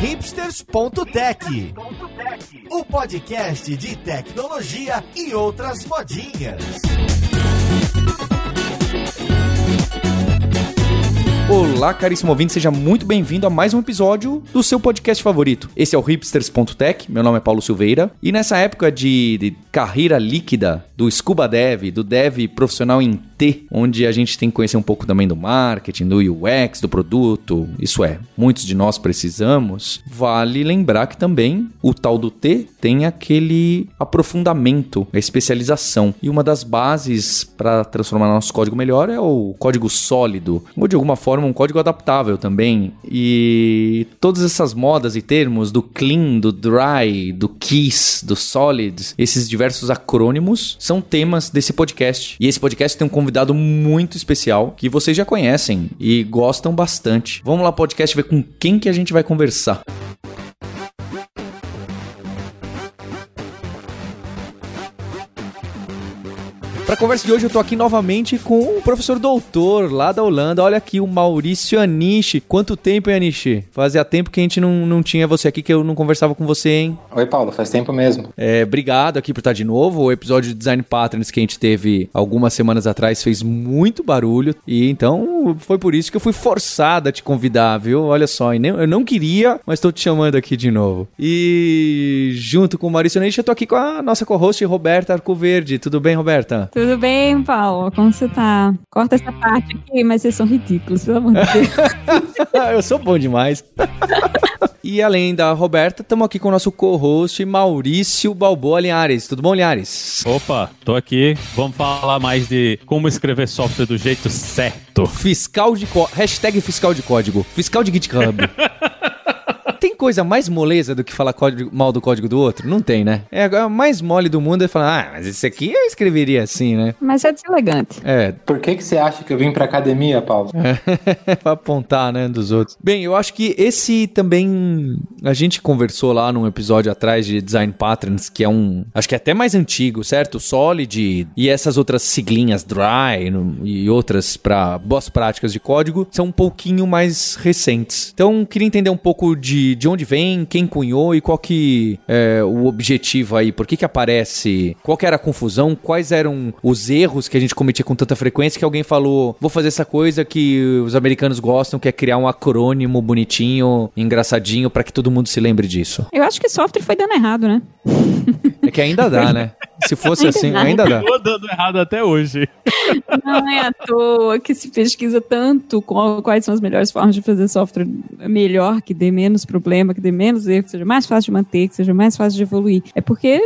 hipsters.tech, o podcast de tecnologia e outras modinhas. Olá, caríssimo ouvinte, seja muito bem-vindo a mais um episódio do seu podcast favorito. Esse é o hipsters.tech, meu nome é Paulo Silveira, e nessa época de, de carreira líquida do Scuba Dev, do Dev profissional em T, onde a gente tem que conhecer um pouco também do marketing, do UX, do produto, isso é, muitos de nós precisamos, vale lembrar que também o tal do T tem aquele aprofundamento, a especialização. E uma das bases para transformar nosso código melhor é o código sólido, ou de alguma forma um código adaptável também. E todas essas modas e termos do clean, do dry, do kiss, do solid, esses diversos acrônimos são temas desse podcast. E esse podcast tem um convidado muito especial que vocês já conhecem e gostam bastante. Vamos lá, podcast, ver com quem que a gente vai conversar. Para a conversa de hoje, eu tô aqui novamente com o professor doutor lá da Holanda. Olha aqui o Maurício Anishi. Quanto tempo, hein, Anishi? Fazia tempo que a gente não, não tinha você aqui, que eu não conversava com você, hein? Oi, Paulo, faz tempo mesmo. É, obrigado aqui por estar de novo. O episódio de Design Patterns que a gente teve algumas semanas atrás fez muito barulho. E então foi por isso que eu fui forçado a te convidar, viu? Olha só, eu não queria, mas tô te chamando aqui de novo. E junto com o Maurício Anishi, eu tô aqui com a nossa co-host Roberta Arcoverde. Tudo bem, Roberta? Tudo bem, Paulo? Como você tá? Corta essa parte aqui, mas vocês são ridículos, pelo amor de Deus. eu sou bom demais. e além da Roberta, estamos aqui com o nosso co-host Maurício Balboa Linhares. Tudo bom, Linhares? Opa, tô aqui. Vamos falar mais de como escrever software do jeito certo. Fiscal de código. Hashtag fiscal de código. Fiscal de GitHub. Coisa mais moleza do que falar código, mal do código do outro? Não tem, né? É a mais mole do mundo é falar, ah, mas esse aqui eu escreveria assim, né? Mas é deselegante. É. Por que, que você acha que eu vim pra academia, Paulo? É, pra apontar, né, dos outros. Bem, eu acho que esse também. A gente conversou lá num episódio atrás de Design Patterns, que é um. Acho que é até mais antigo, certo? Solid e essas outras siglinhas, Dry e outras para boas práticas de código, são um pouquinho mais recentes. Então, queria entender um pouco de de, onde vem, quem cunhou e qual que é o objetivo aí, por que que aparece, qual que era a confusão, quais eram os erros que a gente cometia com tanta frequência que alguém falou, vou fazer essa coisa que os americanos gostam, que é criar um acrônimo bonitinho, engraçadinho, para que todo mundo se lembre disso. Eu acho que software foi dando errado, né? É que ainda dá, né? Se fosse ainda assim, dá. ainda dá. Continua dando errado até hoje. Não é à toa que se pesquisa tanto quais são as melhores formas de fazer software melhor, que dê menos problema, que dê menos erro, que seja mais fácil de manter, que seja mais fácil de evoluir. É porque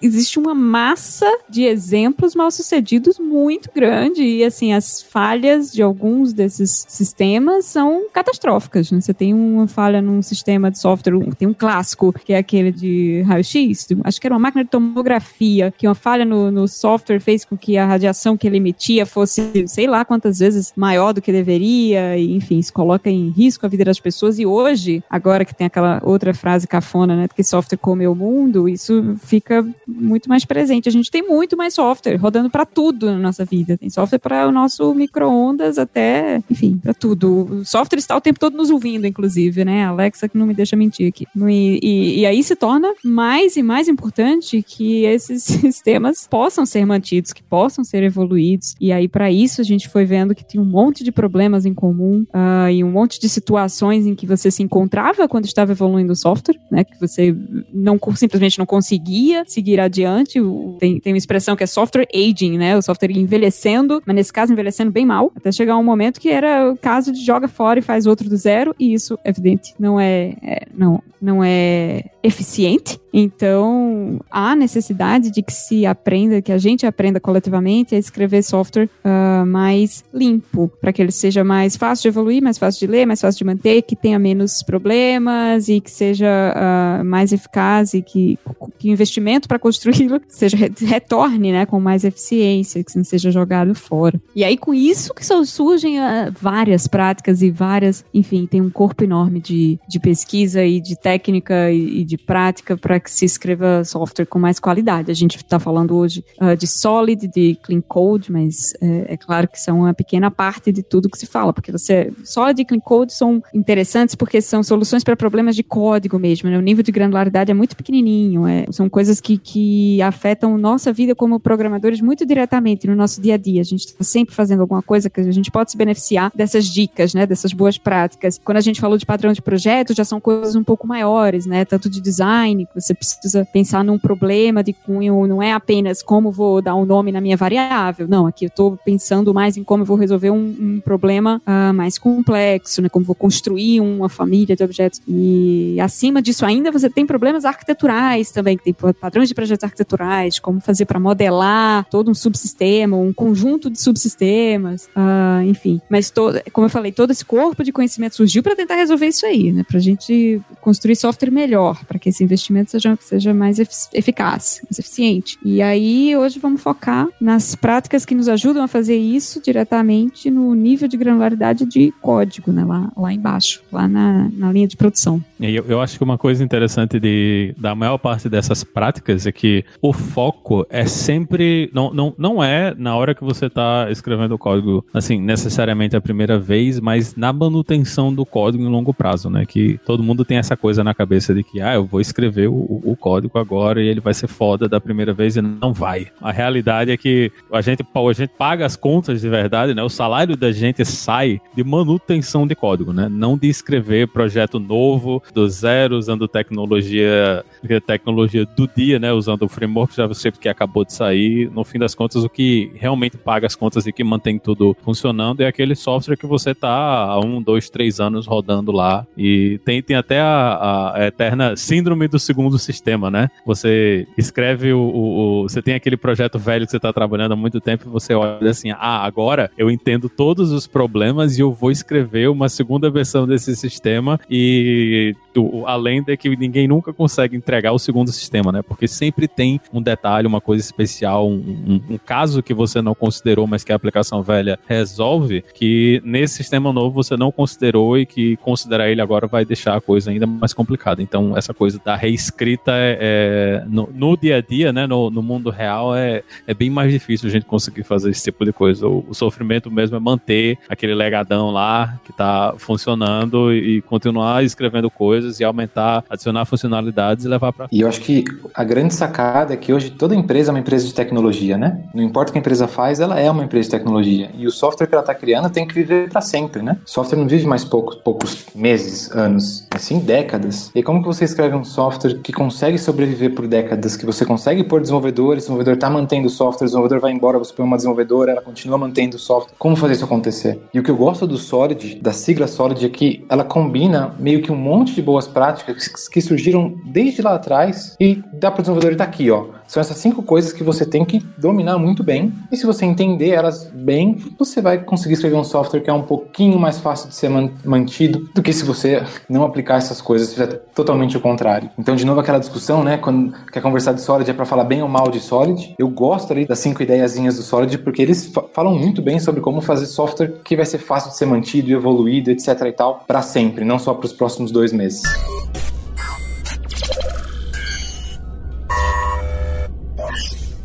existe uma massa de exemplos mal sucedidos muito grande e assim as falhas de alguns desses sistemas são catastróficas. Né? Você tem uma falha num sistema de software, tem um clássico que é aquele de raio-x, acho que era uma máquina de tomografia, que uma falha no, no software fez com que a radiação que ele emitia fosse, sei lá quantas vezes maior do que deveria, e enfim, isso coloca em risco a vida das pessoas. E hoje, agora que tem aquela outra frase cafona, né, que software comeu o mundo, isso fica muito mais presente. A gente tem muito mais software rodando para tudo na nossa vida. Tem software para o nosso micro-ondas até, enfim, para tudo. O software está o tempo todo nos ouvindo, inclusive, né? Alexa que não me deixa mentir aqui. E, e, e aí se torna mais e mais importante que esses sistemas possam ser mantidos, que possam ser evoluídos. E aí, para isso, a gente foi vendo que tinha um monte de problemas em comum uh, e um monte de situações em que você se encontrava quando estava evoluindo o software, né? Que você não simplesmente não conseguia seguir adiante. Tem, tem uma expressão que é software aging, né? O software envelhecendo, mas nesse caso envelhecendo bem mal, até chegar um momento que era o caso de joga fora e faz outro do zero, e isso, evidente, não é, é não, não é eficiente. Então, há necessidade de que se aprenda, que a gente aprenda coletivamente a escrever software uh, mais limpo, para que ele seja mais fácil de evoluir, mais fácil de ler, mais fácil de manter, que tenha menos problemas e que seja uh, mais eficaz e que, que o investimento para construí-lo seja retorne, né, com mais eficiência, que não seja jogado fora. E aí, com isso que surgem uh, várias práticas e várias, enfim, tem um corpo enorme de, de pesquisa e de técnica e, e de prática para que se escreva software com mais qualidade. A gente está falando hoje uh, de Solid, de Clean Code, mas é, é, claro que são uma pequena parte de tudo que se fala, porque você Solid e Clean Code são interessantes porque são soluções para problemas de código mesmo. Né? O nível de granularidade é muito pequenininho. É, são coisas que, que afetam nossa vida como programadores muito diretamente no nosso dia a dia. A gente está sempre fazendo alguma coisa que a gente pode se beneficiar dessas dicas, né? Dessas boas práticas. Quando a gente falou de padrão de projeto, já são coisas um pouco maiores, né? Tanto de design, que você precisa pensar num problema de cunho, não é apenas como vou dar um nome na minha variável. Não, aqui eu estou pensando mais em como eu vou resolver um, um problema uh, mais complexo, né? Como vou construir uma família de objetos. E acima disso ainda você tem problemas arquiteturais também, que tem padrões de projetos arquiteturais, como fazer para modelar todo um subsistema, um conjunto de subsistemas, uh, enfim. Mas, como eu falei, todo esse corpo de conhecimento surgiu para tentar resolver isso aí, né? Para a gente construir software melhor, para que esse investimento seja, seja mais eficaz, mais eficiente. E aí, hoje vamos focar nas práticas que nos ajudam a fazer isso diretamente no nível de granularidade de código, né? Lá, lá embaixo, lá na, na linha de produção. Eu, eu acho que uma coisa interessante de, da maior parte dessas práticas é que o foco é sempre. Não, não, não é na hora que você está escrevendo o código, assim, necessariamente a primeira vez, mas na manutenção do código em longo prazo, né? Que todo mundo tem essa coisa na cabeça de que, ah, eu vou escrever o, o código agora e ele vai ser foda da primeira vez e não vai. A realidade é que a gente, a gente paga as contas de verdade, né? O salário da gente sai de manutenção de código, né? Não de escrever projeto novo, do zero, usando tecnologia, tecnologia do dia, né? Usando o framework JavaScript que acabou de sair. No fim das contas, o que realmente paga as contas e que mantém tudo funcionando é aquele software que você tá há um, dois, três anos rodando lá. E tem, tem até a, a eterna síndrome do segundo sistema, né? Você escreve o, o, o, Você tem aquele projeto velho que você está trabalhando há muito tempo e você olha assim: ah, agora eu entendo todos os problemas e eu vou escrever uma segunda versão desse sistema e além de que ninguém nunca consegue entregar o segundo sistema, né? Porque sempre tem um detalhe, uma coisa especial, um, um, um, caso que você não considerou, mas que a aplicação velha resolve, que nesse sistema novo você não considerou e que considerar ele agora vai deixar a coisa ainda mais complicada. Então, essa coisa da reescrita é, é no, no, dia a dia, né? No, no, mundo real, é, é bem mais difícil a gente conseguir fazer esse tipo de coisa. O, o sofrimento mesmo é manter aquele legadão lá que está funcionando e, e continuar escrevendo coisas e aumentar, adicionar funcionalidades e levar para. E eu acho que a grande sacada é que hoje toda empresa é uma empresa de tecnologia, né? Não importa o que a empresa faz, ela é uma empresa de tecnologia. E o software que ela está criando tem que viver para sempre, né? O software não vive mais poucos, poucos meses, anos, assim décadas. E como que você escreve um software que consegue sobreviver por décadas, que você consegue pôr desenvolvedores, o desenvolvedor está mantendo o software, o desenvolvedor vai embora, você põe uma desenvolvedora, ela continua mantendo o software. Como fazer isso acontecer? E o que eu gosto do Solid, da sigla Solid, é que ela combina meio que um monte de boas práticas que surgiram desde lá atrás e dá para o desenvolvedor daqui, ó. São essas cinco coisas que você tem que dominar muito bem. E se você entender elas bem, você vai conseguir escrever um software que é um pouquinho mais fácil de ser mantido do que se você não aplicar essas coisas, fizer totalmente o contrário. Então, de novo, aquela discussão, né? Quando quer conversar de Solid é para falar bem ou mal de Solid. Eu gosto ali das cinco ideiazinhas do Solid porque eles falam muito bem sobre como fazer software que vai ser fácil de ser mantido, evoluído, etc e tal, para sempre, não só para os próximos dois meses.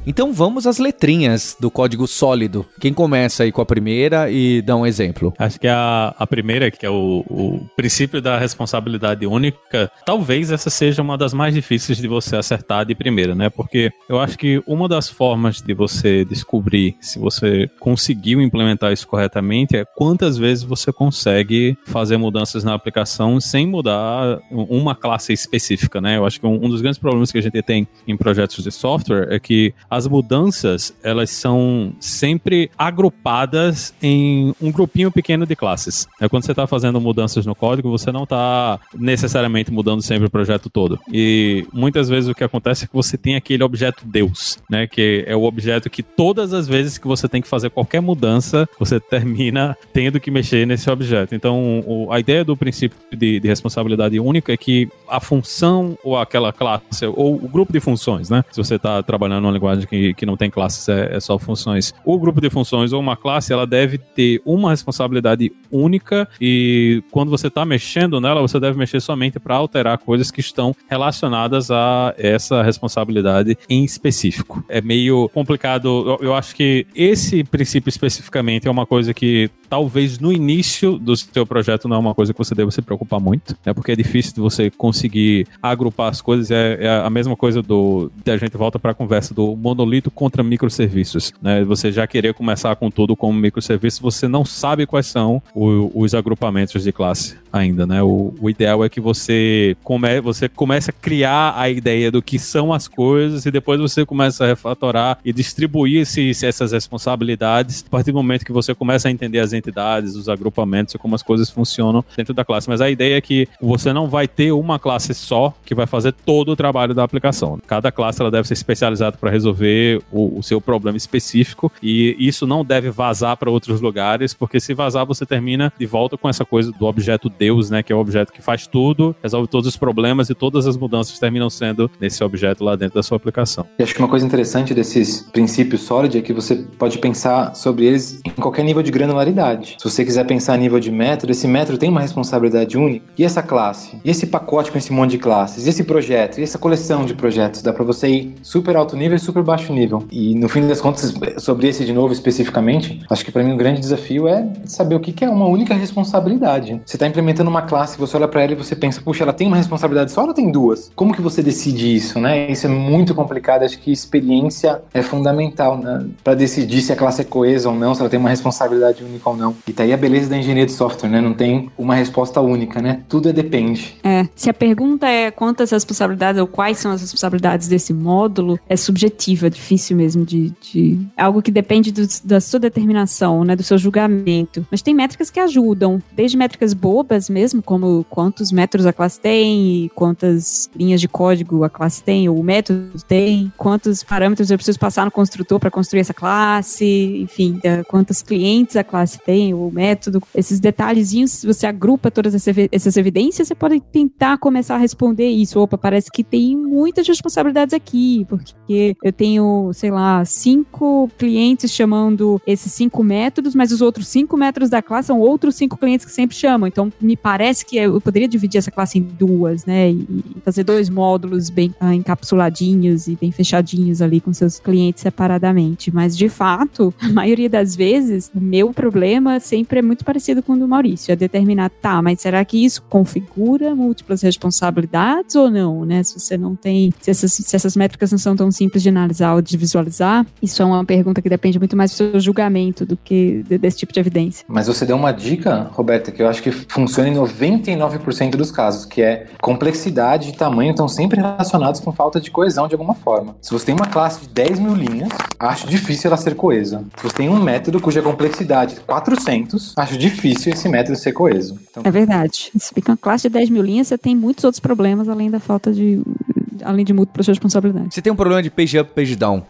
Então vamos às letrinhas do código sólido. Quem começa aí com a primeira e dá um exemplo? Acho que a, a primeira, que é o, o princípio da responsabilidade única, talvez essa seja uma das mais difíceis de você acertar de primeira, né? Porque eu acho que uma das formas de você descobrir se você conseguiu implementar isso corretamente é quantas vezes você consegue fazer mudanças na aplicação sem mudar uma classe específica, né? Eu acho que um, um dos grandes problemas que a gente tem em projetos de software é que as mudanças, elas são sempre agrupadas em um grupinho pequeno de classes. É quando você está fazendo mudanças no código, você não está necessariamente mudando sempre o projeto todo. E muitas vezes o que acontece é que você tem aquele objeto Deus, né? Que é o objeto que todas as vezes que você tem que fazer qualquer mudança, você termina tendo que mexer nesse objeto. Então, o, a ideia do princípio de, de responsabilidade única é que a função ou aquela classe, ou o grupo de funções, né? Se você está trabalhando numa linguagem que, que não tem classes, é, é só funções. O grupo de funções ou uma classe, ela deve ter uma responsabilidade única e quando você está mexendo nela, você deve mexer somente para alterar coisas que estão relacionadas a essa responsabilidade em específico. É meio complicado. Eu, eu acho que esse princípio especificamente é uma coisa que talvez no início do seu projeto não é uma coisa que você deva se preocupar muito, né? Porque é difícil de você conseguir agrupar as coisas. É, é a mesma coisa do. A gente volta para a conversa do monolito contra microserviços, né? Você já querer começar com tudo como microserviço, você não sabe quais são o, os agrupamentos de classe ainda, né? O, o, ideal é que você, come, você comece a criar a ideia do que são as coisas e depois você começa a refatorar e distribuir esse, essas responsabilidades a partir do momento que você começa a entender as entidades, os agrupamentos e como as coisas funcionam dentro da classe. Mas a ideia é que você não vai ter uma classe só que vai fazer todo o trabalho da aplicação. Cada classe ela deve ser especializada para resolver o, o seu problema específico e isso não deve vazar para outros lugares, porque se vazar você termina de volta com essa coisa do objeto Deus, né, que é o objeto que faz tudo, resolve todos os problemas e todas as mudanças terminam sendo nesse objeto lá dentro da sua aplicação. E acho que uma coisa interessante desses princípios Solid é que você pode pensar sobre eles em qualquer nível de granularidade. Se você quiser pensar a nível de método, esse método tem uma responsabilidade única. E essa classe? E esse pacote com esse monte de classes? E esse projeto? E essa coleção de projetos? Dá para você ir super alto nível e super baixo nível. E no fim das contas, sobre esse de novo especificamente, acho que para mim o um grande desafio é saber o que é uma única responsabilidade. Você está implementando uma classe, você olha para ela e você pensa, puxa, ela tem uma responsabilidade só ela tem duas? Como que você decide isso, né? Isso é muito complicado. Acho que experiência é fundamental né? para decidir se a classe é coesa ou não, se ela tem uma responsabilidade única ou não. E tá aí a beleza da engenharia de software, né? Não tem uma resposta única, né? Tudo é depende. É. Se a pergunta é quantas responsabilidades ou quais são as responsabilidades desse módulo, é subjetiva, é difícil mesmo de, de... É algo que depende do, da sua determinação, né? Do seu julgamento. Mas tem métricas que ajudam, desde métricas bobas mesmo, como quantos métodos a classe tem, quantas linhas de código a classe tem, ou o método tem, quantos parâmetros eu preciso passar no construtor para construir essa classe, enfim, quantos clientes a classe tem, o método, esses detalhezinhos, se você agrupa todas essas evidências, você pode tentar começar a responder isso. Opa, parece que tem muitas responsabilidades aqui, porque eu tenho, sei lá, cinco clientes chamando esses cinco métodos, mas os outros cinco métodos da classe são outros cinco clientes que sempre chamam. Então, me parece que eu poderia dividir essa classe em duas, né? E fazer dois módulos bem ah, encapsuladinhos e bem fechadinhos ali com seus clientes separadamente. Mas, de fato, a maioria das vezes, o meu problema sempre é muito parecido com o do Maurício. É determinar, tá, mas será que isso configura múltiplas responsabilidades ou não, né? Se você não tem, se essas, se essas métricas não são tão simples de analisar ou de visualizar, isso é uma pergunta que depende muito mais do seu julgamento do que desse tipo de evidência. Mas você deu uma dica, Roberta, que eu acho que funciona em 99% dos casos, que é complexidade e tamanho estão sempre relacionados com falta de coesão de alguma forma. Se você tem uma classe de 10 mil linhas, acho difícil ela ser coesa. Se você tem um método cuja complexidade é 400, acho difícil esse método ser coeso. Então... É verdade. Se fica uma classe de 10 mil linhas, você tem muitos outros problemas além da falta de. além de múltiplas responsabilidades. Você tem um problema de page up, page down.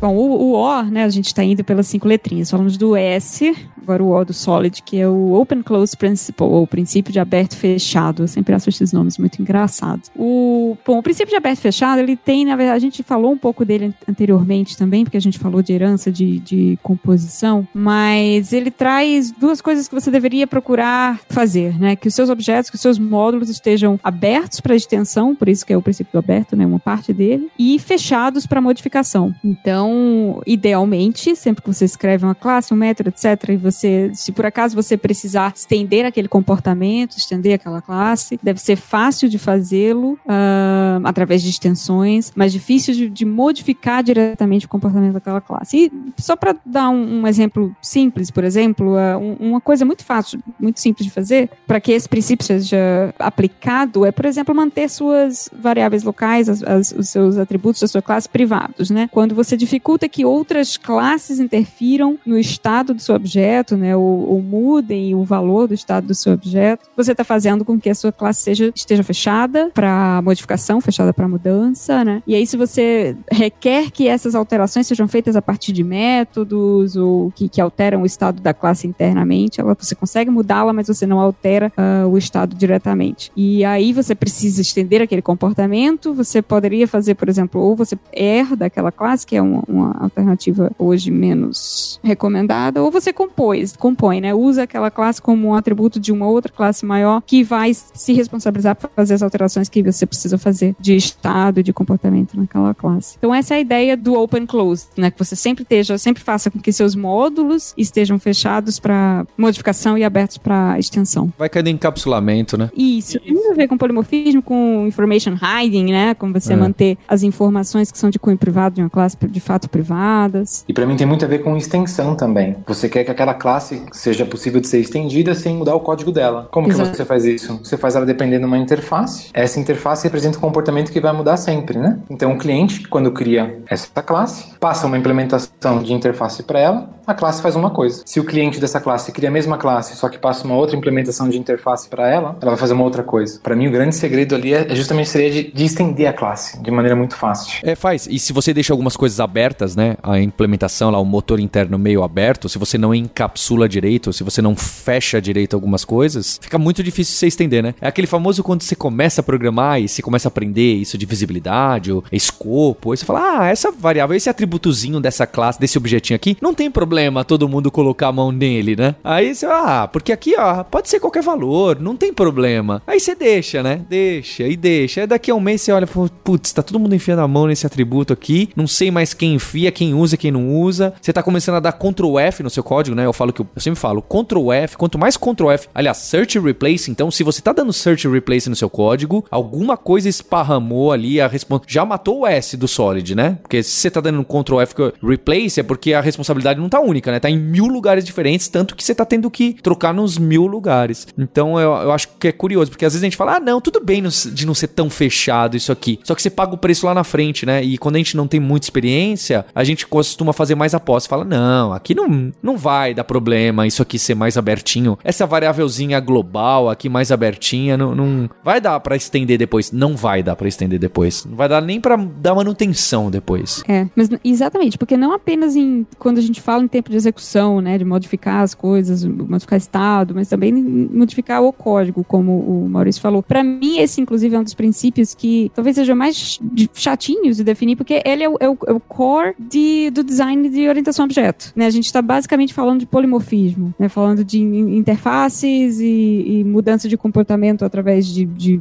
Bom, o, o O, né, a gente está indo pelas cinco letrinhas. Falamos do S, agora o O do Solid, que é o Open Close Principle, ou o princípio de aberto fechado. Eu sempre acho esses nomes muito engraçados. O, bom, o princípio de aberto fechado, ele tem, na verdade, a gente falou um pouco dele anteriormente também, porque a gente falou de herança de, de composição, mas ele traz duas coisas que você deveria procurar fazer, né? Que os seus objetos, que os seus módulos estejam abertos para extensão, por isso que é o princípio aberto, né? Uma parte dele, e fechados para modificação. Então, idealmente, sempre que você escreve uma classe, um método, etc., e você você, se por acaso você precisar estender aquele comportamento, estender aquela classe, deve ser fácil de fazê-lo uh, através de extensões, mas difícil de, de, modificar diretamente o comportamento daquela classe. E só para dar um, um, exemplo simples, por exemplo, uh, um, uma coisa muito fácil, muito simples de fazer, para que esse princípio seja aplicado, é, por exemplo, manter suas variáveis locais, as, as, os seus atributos da sua classe privados, né? Quando você dificulta que outras classes interfiram no estado do seu objeto objeto, né, ou, ou mudem o valor do estado do seu objeto, você está fazendo com que a sua classe seja, esteja fechada para modificação, fechada para mudança, né? E aí, se você requer que essas alterações sejam feitas a partir de métodos ou que, que alteram o estado da classe internamente, ela, você consegue mudá-la, mas você não altera uh, o estado diretamente. E aí você precisa estender aquele comportamento, você poderia fazer, por exemplo, ou você herda aquela classe, que é uma, uma alternativa hoje menos recomendada, ou você compõe, compõe, né? Usa aquela classe como um atributo de uma outra classe maior que vai se responsabilizar por fazer as alterações que você precisa fazer de estado e de comportamento naquela classe. Então essa é a ideia do open close, né? Que você sempre esteja, sempre faça com que seus módulos estejam fechados para modificação e abertos para extensão. Vai cair no encapsulamento, né? Isso. Tem a ver com polimorfismo, com information hiding, né? Como você é. manter as informações que são de cunho privado de uma classe de fato privadas. E para mim tem muito a ver com extensão também. Você quer que aquela classe seja possível de ser estendida sem mudar o código dela. Como Exato. que você faz isso? Você faz ela dependendo de uma interface. Essa interface representa um comportamento que vai mudar sempre, né? Então o cliente, quando cria essa classe, passa uma implementação de interface para ela, a classe faz uma coisa. Se o cliente dessa classe cria a mesma classe, só que passa uma outra implementação de interface para ela, ela vai fazer uma outra coisa. Para mim, o grande segredo ali é, é justamente seria de, de, estender a classe de maneira muito fácil. É, faz. E se você deixa algumas coisas abertas, né? A implementação lá, o motor interno meio aberto, se você não encapsula direito, se você não fecha direito algumas coisas, fica muito difícil você estender, né? É aquele famoso quando você começa a programar e você começa a aprender isso de visibilidade, ou escopo, aí você fala, ah, essa variável, esse atributozinho dessa classe, desse objetinho aqui, não tem problema todo mundo colocar a mão nele, né? Aí você, ah, porque aqui, ó, pode ser qualquer valor, não tem problema. Aí você deixa, né? Deixa e deixa. Aí daqui a um mês você olha, putz, tá todo mundo enfiando a mão nesse atributo aqui, não sei mais quem enfia, quem usa, quem não usa. Você tá começando a dar Ctrl F no seu código, né? Falo que eu, eu sempre falo Ctrl F, quanto mais Ctrl F, aliás, Search Replace, então se você tá dando Search Replace no seu código, alguma coisa esparramou ali a resposta. Já matou o S do Solid, né? Porque se você tá dando Ctrl F Replace é porque a responsabilidade não tá única, né? Tá em mil lugares diferentes, tanto que você tá tendo que trocar nos mil lugares. Então eu, eu acho que é curioso, porque às vezes a gente fala, ah, não, tudo bem de não ser tão fechado isso aqui. Só que você paga o preço lá na frente, né? E quando a gente não tem muita experiência, a gente costuma fazer mais apostas. Fala, não, aqui não, não vai dar problema isso aqui ser mais abertinho. Essa variávelzinha global aqui mais abertinha, não, não vai dar para estender depois. Não vai dar para estender depois. Não vai dar nem para dar manutenção depois. É, mas exatamente, porque não apenas em quando a gente fala em tempo de execução, né, de modificar as coisas, modificar estado, mas também modificar o código, como o Maurício falou. Para mim, esse inclusive é um dos princípios que talvez seja mais chatinhos de definir, porque ele é o, é o, é o core de, do design de orientação a objeto. Né? A gente está basicamente falando de polimorfismo, né? falando de interfaces e, e mudança de comportamento através de, de,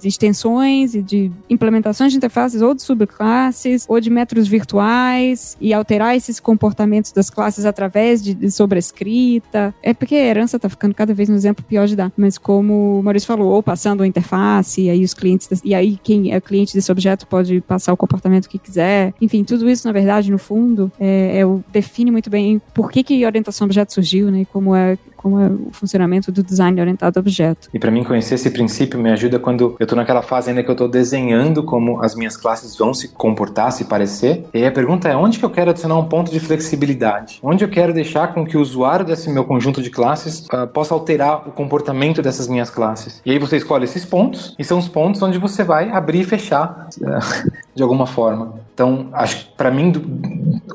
de, extensões e de implementações de interfaces ou de subclasses ou de métodos virtuais e alterar esses comportamentos das classes através de, de sobrescrita. É porque a herança está ficando cada vez um exemplo pior de dar. Mas como o Maurício falou, ou passando a interface, e aí os clientes, e aí quem é cliente desse objeto pode passar o comportamento que quiser. Enfim, tudo isso, na verdade, no fundo, é, é define muito bem por que, que orientação a objeto surgiu, né? Como é como é o funcionamento do design orientado a objeto. E para mim conhecer esse princípio me ajuda quando eu estou naquela fase ainda que eu estou desenhando como as minhas classes vão se comportar, se parecer. E a pergunta é onde que eu quero adicionar um ponto de flexibilidade? Onde eu quero deixar com que o usuário desse meu conjunto de classes uh, possa alterar o comportamento dessas minhas classes? E aí você escolhe esses pontos e são os pontos onde você vai abrir e fechar uh, de alguma forma. Então, acho que para mim, do,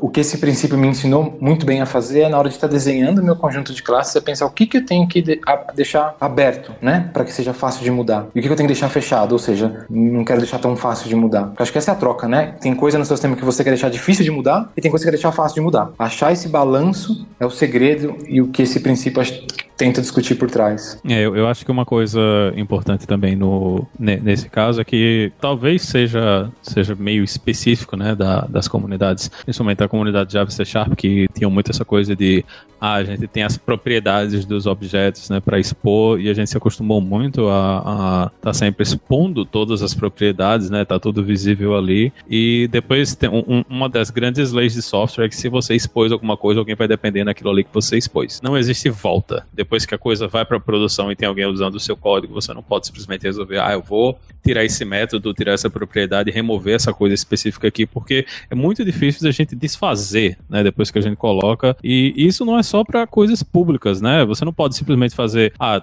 o que esse princípio me ensinou muito bem a fazer é na hora de estar desenhando meu conjunto de classes, é pensar o que, que eu tenho que de, deixar aberto, né? Para que seja fácil de mudar. E o que, que eu tenho que deixar fechado, ou seja, não quero deixar tão fácil de mudar. Porque acho que essa é a troca, né? Tem coisa no seu sistema que você quer deixar difícil de mudar e tem coisa que quer deixar fácil de mudar. Achar esse balanço é o segredo e o que esse princípio tenta discutir por trás. É, eu, eu acho que uma coisa importante também no, nesse caso é que talvez seja, seja meio específico né, da, das comunidades, principalmente a comunidade Java C Sharp, que tinham muito essa coisa de ah, a gente tem as propriedades dos objetos né, para expor e a gente se acostumou muito a estar tá sempre expondo todas as propriedades, né? Tá tudo visível ali. E depois tem um, uma das grandes leis de software é que se você expôs alguma coisa, alguém vai depender naquilo ali que você expôs. Não existe volta depois que a coisa vai para produção e tem alguém usando o seu código, você não pode simplesmente resolver, ah, eu vou tirar esse método, tirar essa propriedade, remover essa coisa específica aqui, porque é muito difícil da gente desfazer, né, depois que a gente coloca. E isso não é só para coisas públicas, né? Você não pode simplesmente fazer, ah,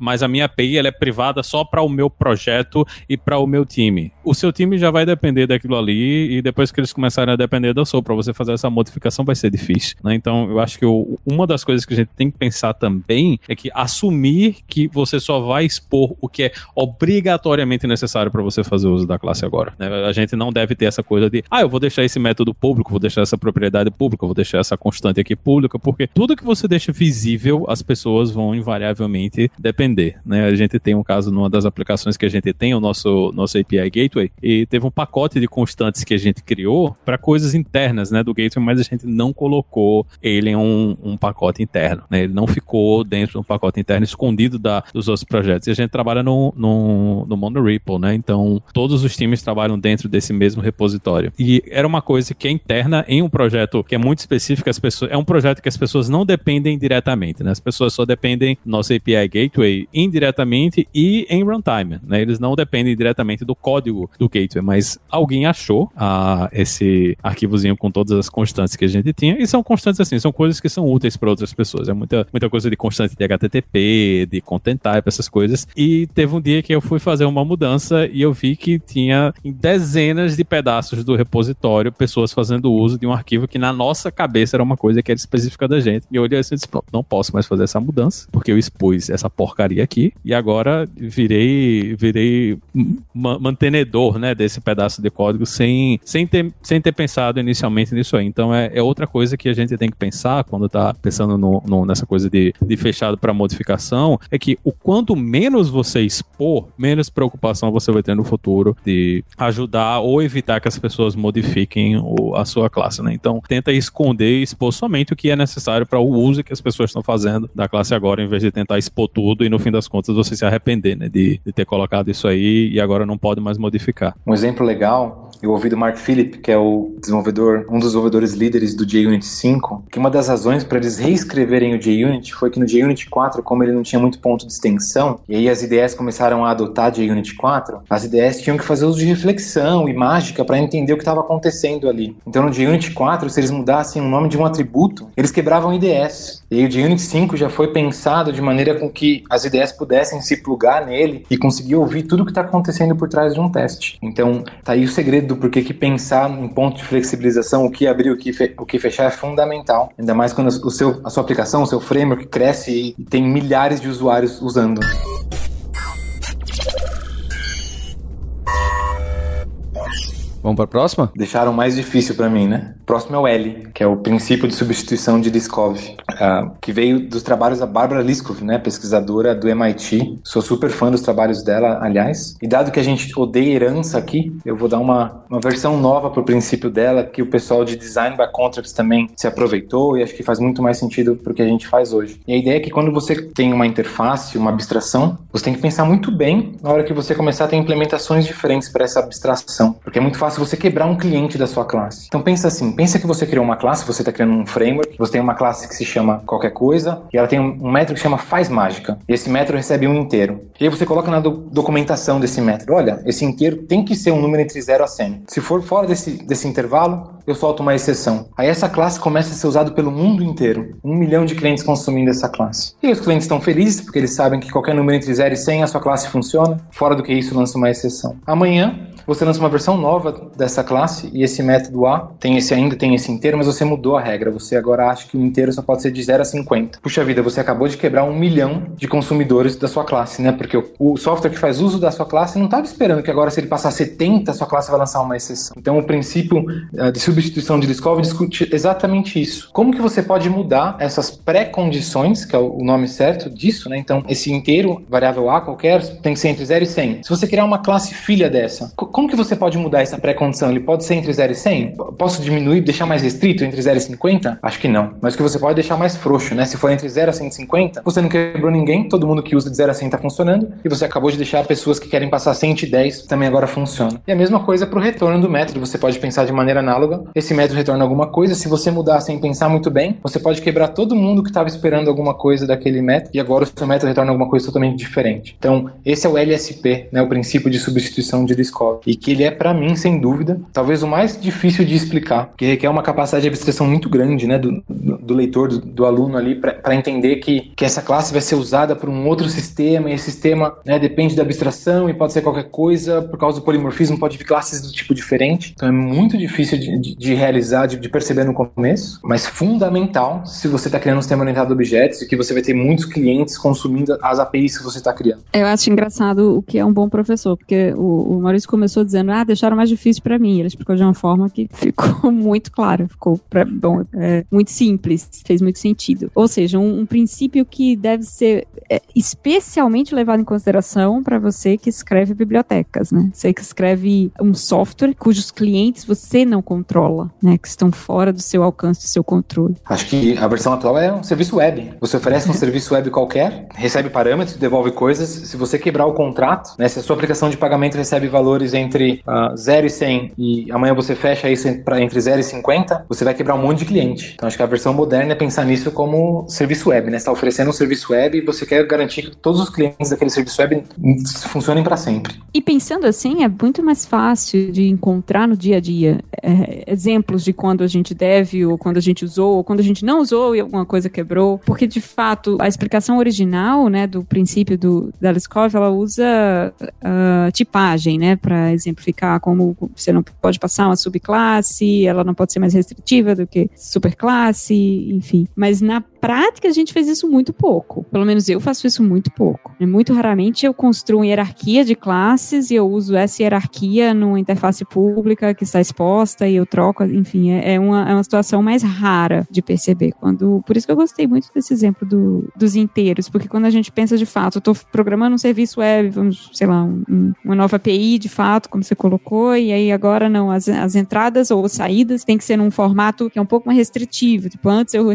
mas a minha API ela é privada só para o meu projeto e para o meu time. O seu time já vai depender daquilo ali e depois que eles começarem a depender da sua, para você fazer essa modificação vai ser difícil, né? Então, eu acho que uma das coisas que a gente tem que pensar também é que assumir que você só vai expor o que é obrigatoriamente necessário para você fazer uso da classe agora. Né? A gente não deve ter essa coisa de, ah, eu vou deixar esse método público, vou deixar essa propriedade pública, vou deixar essa constante aqui pública, porque tudo que você deixa visível, as pessoas vão invariavelmente depender. Né? A gente tem um caso numa das aplicações que a gente tem, o nosso, nosso API Gateway, e teve um pacote de constantes que a gente criou para coisas internas né, do Gateway, mas a gente não colocou ele em um, um pacote interno. Né? Ele não ficou dentro de um pacote interno escondido da, dos outros projetos. E a gente trabalha no, no, no Monorepo, né? Então, todos os times trabalham dentro desse mesmo repositório. E era uma coisa que é interna em um projeto que é muito específico, as pessoas, é um projeto que as pessoas não dependem diretamente, né? As pessoas só dependem do nosso API Gateway indiretamente e em runtime, né? Eles não dependem diretamente do código do gateway, mas alguém achou ah, esse arquivozinho com todas as constantes que a gente tinha, e são constantes assim, são coisas que são úteis para outras pessoas. É muita, muita coisa de constante de HTTP, de content type, essas coisas. E teve um dia que eu fui fazer uma mudança e eu vi que tinha dezenas de pedaços do repositório pessoas fazendo uso de um arquivo que na nossa cabeça era uma coisa que era específica da gente. E eu olhei assim e disse, pronto, não posso mais fazer essa mudança, porque eu expus essa porcaria aqui e agora virei virei mantenedor, né, desse pedaço de código sem, sem, ter, sem ter pensado inicialmente nisso aí. Então é, é outra coisa que a gente tem que pensar quando tá pensando no, no nessa coisa de, de fechado para modificação, é que o quanto menos você expor, menos preocupação você vai ter no futuro de ajudar ou evitar que as pessoas modifiquem o, a sua classe, né? Então, tenta esconder e expor somente o que é necessário para o uso que as pessoas estão fazendo da classe agora, em vez de tentar expor tudo e no fim das contas você se arrepender, né? De, de ter colocado isso aí e agora não pode mais modificar. Um exemplo legal, eu ouvi do Mark Phillip, que é o desenvolvedor, um dos desenvolvedores líderes do JUnit 5, que uma das razões para eles reescreverem o JUnit foi que no JUnit 4, como ele não tinha muito ponto de extensão, e aí as IDEs começaram a adotar JUnit 4, as IDEs tinham que fazer uso de reflexão e mágica para entender o que estava acontecendo ali. Então no JUnit 4, se eles mudassem o nome de um atributo, eles quebravam IDEs. E o JUnit 5 já foi pensado de maneira com que as IDEs pudessem se plugar nele e conseguir ouvir tudo o que está acontecendo por trás de um teste. Então, tá aí o segredo do porquê que pensar em ponto de flexibilização, o que abrir, o que, o que fechar é fundamental. Ainda mais quando o seu, a sua aplicação, o seu framework cresce e tem milhares de usuários usando. Vamos para a próxima? Deixaram mais difícil para mim, né? Próximo é o L, que é o princípio de substituição de Liskov, uh, que veio dos trabalhos da Barbara Liskov, né, pesquisadora do MIT. Sou super fã dos trabalhos dela, aliás. E dado que a gente odeia herança aqui, eu vou dar uma, uma versão nova para o princípio dela, que o pessoal de Design by Contracts também se aproveitou e acho que faz muito mais sentido para o que a gente faz hoje. E a ideia é que quando você tem uma interface, uma abstração, você tem que pensar muito bem na hora que você começar a ter implementações diferentes para essa abstração, porque é muito fácil você quebrar um cliente da sua classe. Então pensa assim, pensa que você criou uma classe, você está criando um framework, você tem uma classe que se chama qualquer coisa e ela tem um método que chama faz mágica. E esse método recebe um inteiro. E aí você coloca na do documentação desse método, olha, esse inteiro tem que ser um número entre 0 a 100. Se for fora desse, desse intervalo, eu solto uma exceção. Aí essa classe começa a ser usada pelo mundo inteiro. Um milhão de clientes consumindo essa classe. E os clientes estão felizes porque eles sabem que qualquer número entre 0 e 100 a sua classe funciona. Fora do que isso, lança uma exceção. Amanhã, você lança uma versão nova dessa classe e esse método A tem esse ainda tem esse inteiro, mas você mudou a regra. Você agora acha que o inteiro só pode ser de 0 a 50. Puxa vida, você acabou de quebrar um milhão de consumidores da sua classe, né? Porque o software que faz uso da sua classe não estava esperando que agora, se ele passar 70, a sua classe vai lançar uma exceção. Então, o princípio eh, de substituição de Liskov discute exatamente isso. Como que você pode mudar essas pré-condições, que é o nome certo disso, né? Então, esse inteiro, variável A qualquer, tem que ser entre 0 e 100. Se você criar uma classe filha dessa, como que você pode mudar essa pré-condição? Ele pode ser entre 0 e 100? Posso diminuir, deixar mais restrito entre 0 e 50? Acho que não. Mas o que você pode deixar mais frouxo, né? Se for entre 0 a 150, você não quebrou ninguém, todo mundo que usa de 0 a 100 tá funcionando, e você acabou de deixar pessoas que querem passar 110 também agora funcionam. E a mesma coisa para o retorno do método, você pode pensar de maneira análoga, esse método retorna alguma coisa, se você mudar sem pensar muito bem, você pode quebrar todo mundo que estava esperando alguma coisa daquele método, e agora o seu método retorna alguma coisa totalmente diferente. Então, esse é o LSP, né, o princípio de substituição de Discovery, e que ele é, para mim, sem dúvida, talvez o mais difícil de explicar, porque requer uma capacidade de abstração muito grande né, do, do leitor, do, do, aluno ali, para entender que, que essa classe vai ser usada por um outro sistema, e esse sistema né, depende da abstração e pode ser qualquer coisa, por causa do polimorfismo, pode vir classes do tipo diferente. Então é muito difícil de, de, de realizar, de, de, perceber no começo, mas fundamental se você está criando um sistema orientado a objetos e que você vai ter muitos clientes consumindo as APIs que você está criando. Eu acho engraçado o que é um bom professor, porque o, o Maurício começou dizendo, ah, deixaram mais difícil para mim. Ele explicou de uma forma que ficou muito claro, ficou pra, bom, é, muito simples, fez muito sentido. Ou seja, um, um princípio que deve ser é, especialmente levado em consideração para você que escreve bibliotecas, né? Você que escreve um software cujos clientes você não controla, né? Que estão fora do seu alcance, do seu controle. Acho que a versão atual é um serviço web. Você oferece um serviço web qualquer, recebe parâmetros, devolve coisas. Se você quebrar o contrato, né? Se a sua aplicação de pagamento recebe valores entre uh, ah, 0 e 100 e amanhã você fecha isso para entre 0 e 50, você vai quebrar um monte de cliente. Então acho que a versão moderna é pensar nisso como serviço web, né? Você está oferecendo um serviço web e você quer garantir que todos os clientes daquele serviço web funcionem para sempre. E pensando assim, é muito mais fácil de encontrar no dia a dia é, exemplos de quando a gente deve, ou quando a gente usou, ou quando a gente não usou e alguma coisa quebrou. Porque, de fato, a explicação original, né, do princípio do, da Liskov, ela usa uh, tipagem, né, para exemplificar como você não pode passar uma subclasse, ela não pode ser mais restritiva do que superclasse, enfim. Mas na prática, a gente fez isso muito pouco. Pelo menos eu faço isso muito pouco. Muito raramente eu construo hierarquia de classes e eu uso essa hierarquia numa interface pública que está exposta e eu troco, enfim, é, é uma, é uma situação mais rara de perceber. Quando, por isso que eu gostei muito desse exemplo do, dos inteiros, porque quando a gente pensa de fato, eu estou programando um serviço web, vamos, sei lá, um, uma nova API de fato, como você colocou, e aí agora não, as, as entradas ou saídas tem que ser num formato que é um pouco mais restritivo. Tipo, antes eu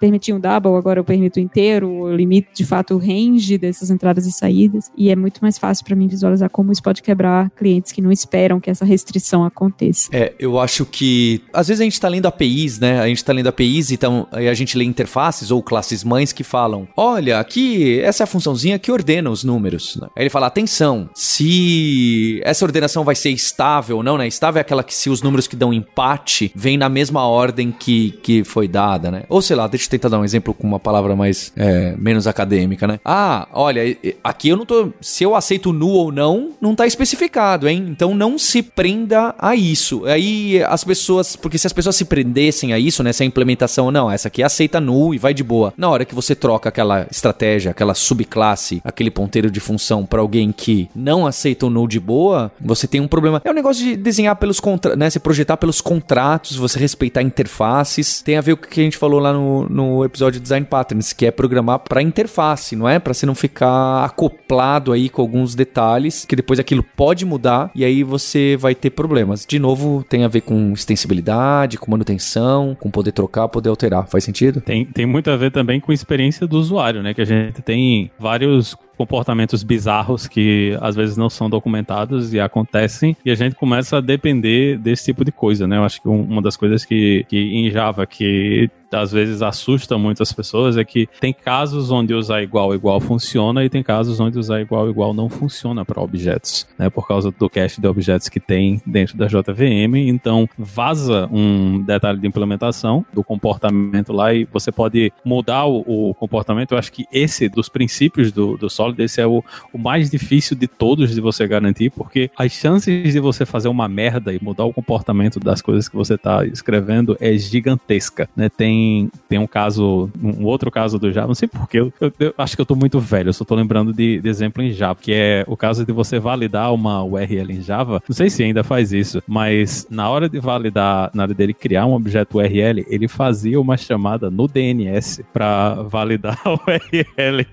permitia um double, agora eu permito inteiro, eu limito de fato o range dessas entradas e saídas, e é muito mais fácil para mim visualizar como isso pode quebrar clientes que não esperam que essa restrição aconteça. É, eu acho que às vezes a gente está lendo APIs, né? A gente está lendo APIs, então a gente lê interfaces ou classes mães que falam: olha, aqui essa é a funçãozinha que ordena os números. Né? Aí ele fala: atenção, se essa ordenação vai ser estável ou não, né? Estável é aquela que se os números que dão empate vêm na mesma ordem que, que foi dada, né? Ou sei lá, deixa eu tentar dar um exemplo com uma palavra mais é, menos acadêmica, né? Ah, olha, aqui eu não tô. Se eu aceito nu ou não, não tá especificado, hein? Então não se prenda a isso. Aí as pessoas. Porque se as pessoas se prendessem a isso, né? Se a implementação, não, essa aqui aceita nu e vai de boa. Na hora que você troca aquela estratégia, aquela subclasse, aquele ponteiro de função para alguém que não aceita o nu de boa, você tem um problema. É um negócio de desenhar pelos contratos, né? Se projetar pelos contratos, você respeitar interfaces. Tem a ver com o que a gente falou lá no, no episódio episódio de Design Patterns, que é programar para interface, não é? Para você não ficar acoplado aí com alguns detalhes, que depois aquilo pode mudar e aí você vai ter problemas. De novo, tem a ver com extensibilidade, com manutenção, com poder trocar, poder alterar. Faz sentido? Tem, tem muito a ver também com experiência do usuário, né? Que a gente tem vários comportamentos bizarros que às vezes não são documentados e acontecem e a gente começa a depender desse tipo de coisa, né? Eu acho que uma das coisas que, que em Java que às vezes assusta muitas pessoas é que tem casos onde usar igual igual funciona e tem casos onde usar igual igual não funciona para objetos, né? Por causa do cache de objetos que tem dentro da JVM, então vaza um detalhe de implementação do comportamento lá e você pode mudar o, o comportamento. Eu acho que esse dos princípios do, do Solid, esse é o, o mais difícil de todos de você garantir, porque as chances de você fazer uma merda e mudar o comportamento das coisas que você está escrevendo é gigantesca, né? Tem tem, um caso, um outro caso do Java, não sei porquê, eu, eu, eu acho que eu tô muito velho, eu só tô lembrando de, de, exemplo em Java, que é o caso de você validar uma URL em Java, não sei se ainda faz isso, mas na hora de validar, na hora dele criar um objeto URL, ele fazia uma chamada no DNS para validar a URL,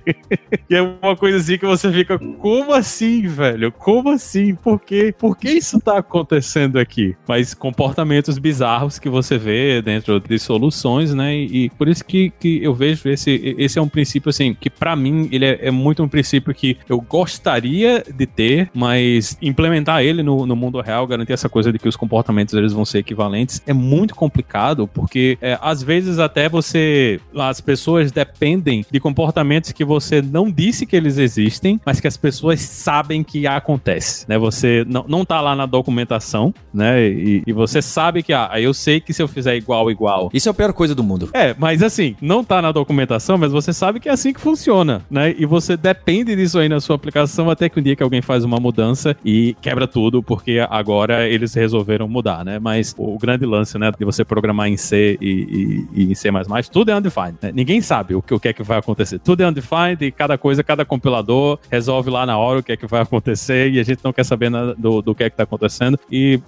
que é uma coisa coisa assim que você fica, como assim, velho? Como assim? Por quê? Por que isso tá acontecendo aqui? Mas comportamentos bizarros que você vê dentro de soluções, né? E, e por isso que, que eu vejo esse, esse é um princípio, assim, que para mim ele é, é, muito um princípio que eu gostaria de ter, mas implementar ele no, no mundo real, garantir essa coisa de que os comportamentos eles vão ser equivalentes, é muito complicado, porque é, às vezes até você, as pessoas dependem de comportamentos que você não disse que eles existem, mas que as pessoas sabem que acontece, né? Você não, não tá lá na documentação, né? E, e você sabe que, ah, eu sei que se eu fizer igual, igual. Isso é a pior coisa do mundo. É, mas assim, não tá na documentação, mas você sabe que é assim que funciona, né? E você depende disso aí na sua aplicação até que um dia que alguém faz uma mudança e quebra tudo, porque agora eles resolveram mudar, né? Mas o grande lance, né, de você programar em C e, e, e em C++, tudo é undefined. Né? Ninguém sabe o que, o que é que vai acontecer. Tudo é undefined e cada coisa, cada compilador resolve lá na hora o que é que vai acontecer e a gente não quer saber nada do, do que é que tá acontecendo. E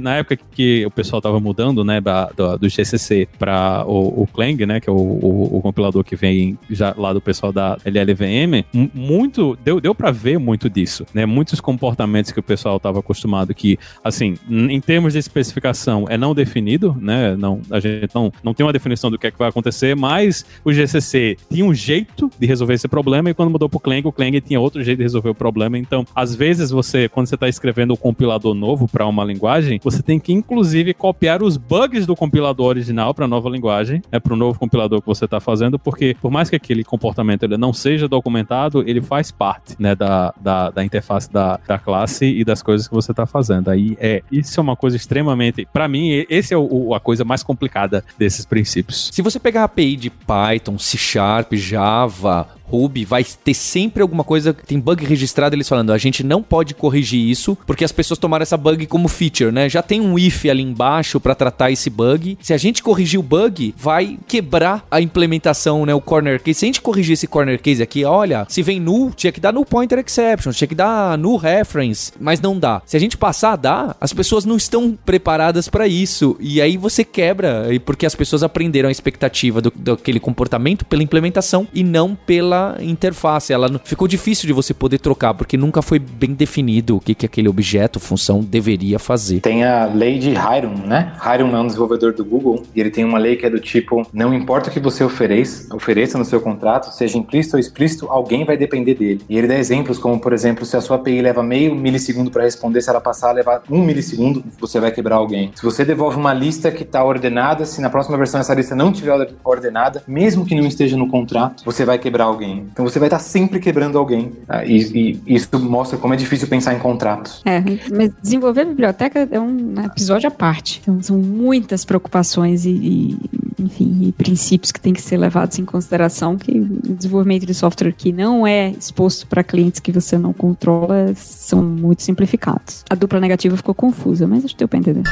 na época que o pessoal tava mudando, né, da, do, do GCC para o, o Clang, né, que é o, o, o, compilador que vem já lá do pessoal da LLVM, muito, deu, deu para ver muito disso, né, muitos comportamentos que o pessoal tava acostumado que, assim, em termos de especificação é não definido, né, não, a gente não, não tem uma definição do que é que vai acontecer, mas o GCC tinha um jeito de resolver esse problema e quando mudou pro Clang, o Clang tinha outro jeito de resolver o problema, então, às vezes você, quando você está escrevendo um compilador novo para uma linguagem, você tem que inclusive copiar os bugs do compilador original para a nova linguagem, é para o novo compilador que você está fazendo, porque por mais que aquele comportamento ele não seja documentado, ele faz parte né, da, da, da interface da, da classe e das coisas que você está fazendo. Aí é isso é uma coisa extremamente, para mim, esse é o, a coisa mais complicada desses princípios. Se você pegar a API de Python, C Sharp, Java, Ruby, vai ter sempre alguma coisa, tem bug registrado, eles falando, a gente não pode corrigir isso, porque as pessoas tomaram essa bug como feature, né? Já tem um if ali embaixo para tratar esse bug. Se a gente corrigir o bug, vai quebrar a implementação, né? O corner case. Se a gente corrigir esse corner case aqui, olha, se vem null, tinha que dar null pointer exception, tinha que dar null reference, mas não dá. Se a gente passar a dar, as pessoas não estão preparadas para isso. E aí você quebra, porque as pessoas aprenderam a expectativa do, daquele comportamento pela implementação e não pela interface. Ela ficou difícil de você poder trocar, porque nunca foi bem definido o que, que aquele objeto, função, deveria fazer. Tem a lei de Hiram, né? Hiram é um desenvolvedor do Google e ele tem uma lei que é do tipo: não importa o que você ofereça, ofereça no seu contrato, seja implícito ou explícito, alguém vai depender dele. E ele dá exemplos como, por exemplo, se a sua API leva meio milissegundo para responder, se ela passar a levar um milissegundo, você vai quebrar alguém. Se você devolve uma lista que está ordenada, se na próxima versão essa lista não estiver ordenada, mesmo que não esteja no contrato, você vai quebrar alguém alguém. Então você vai estar sempre quebrando alguém. Tá? E, e, isso mostra como é difícil pensar em contratos. É, mas desenvolver biblioteca é um episódio à parte. Então são muitas preocupações e, e enfim, e princípios que têm que ser levados em consideração que o desenvolvimento de software que não é exposto para clientes que você não controla são muito simplificados. A dupla negativa ficou confusa, mas acho que deu para entender.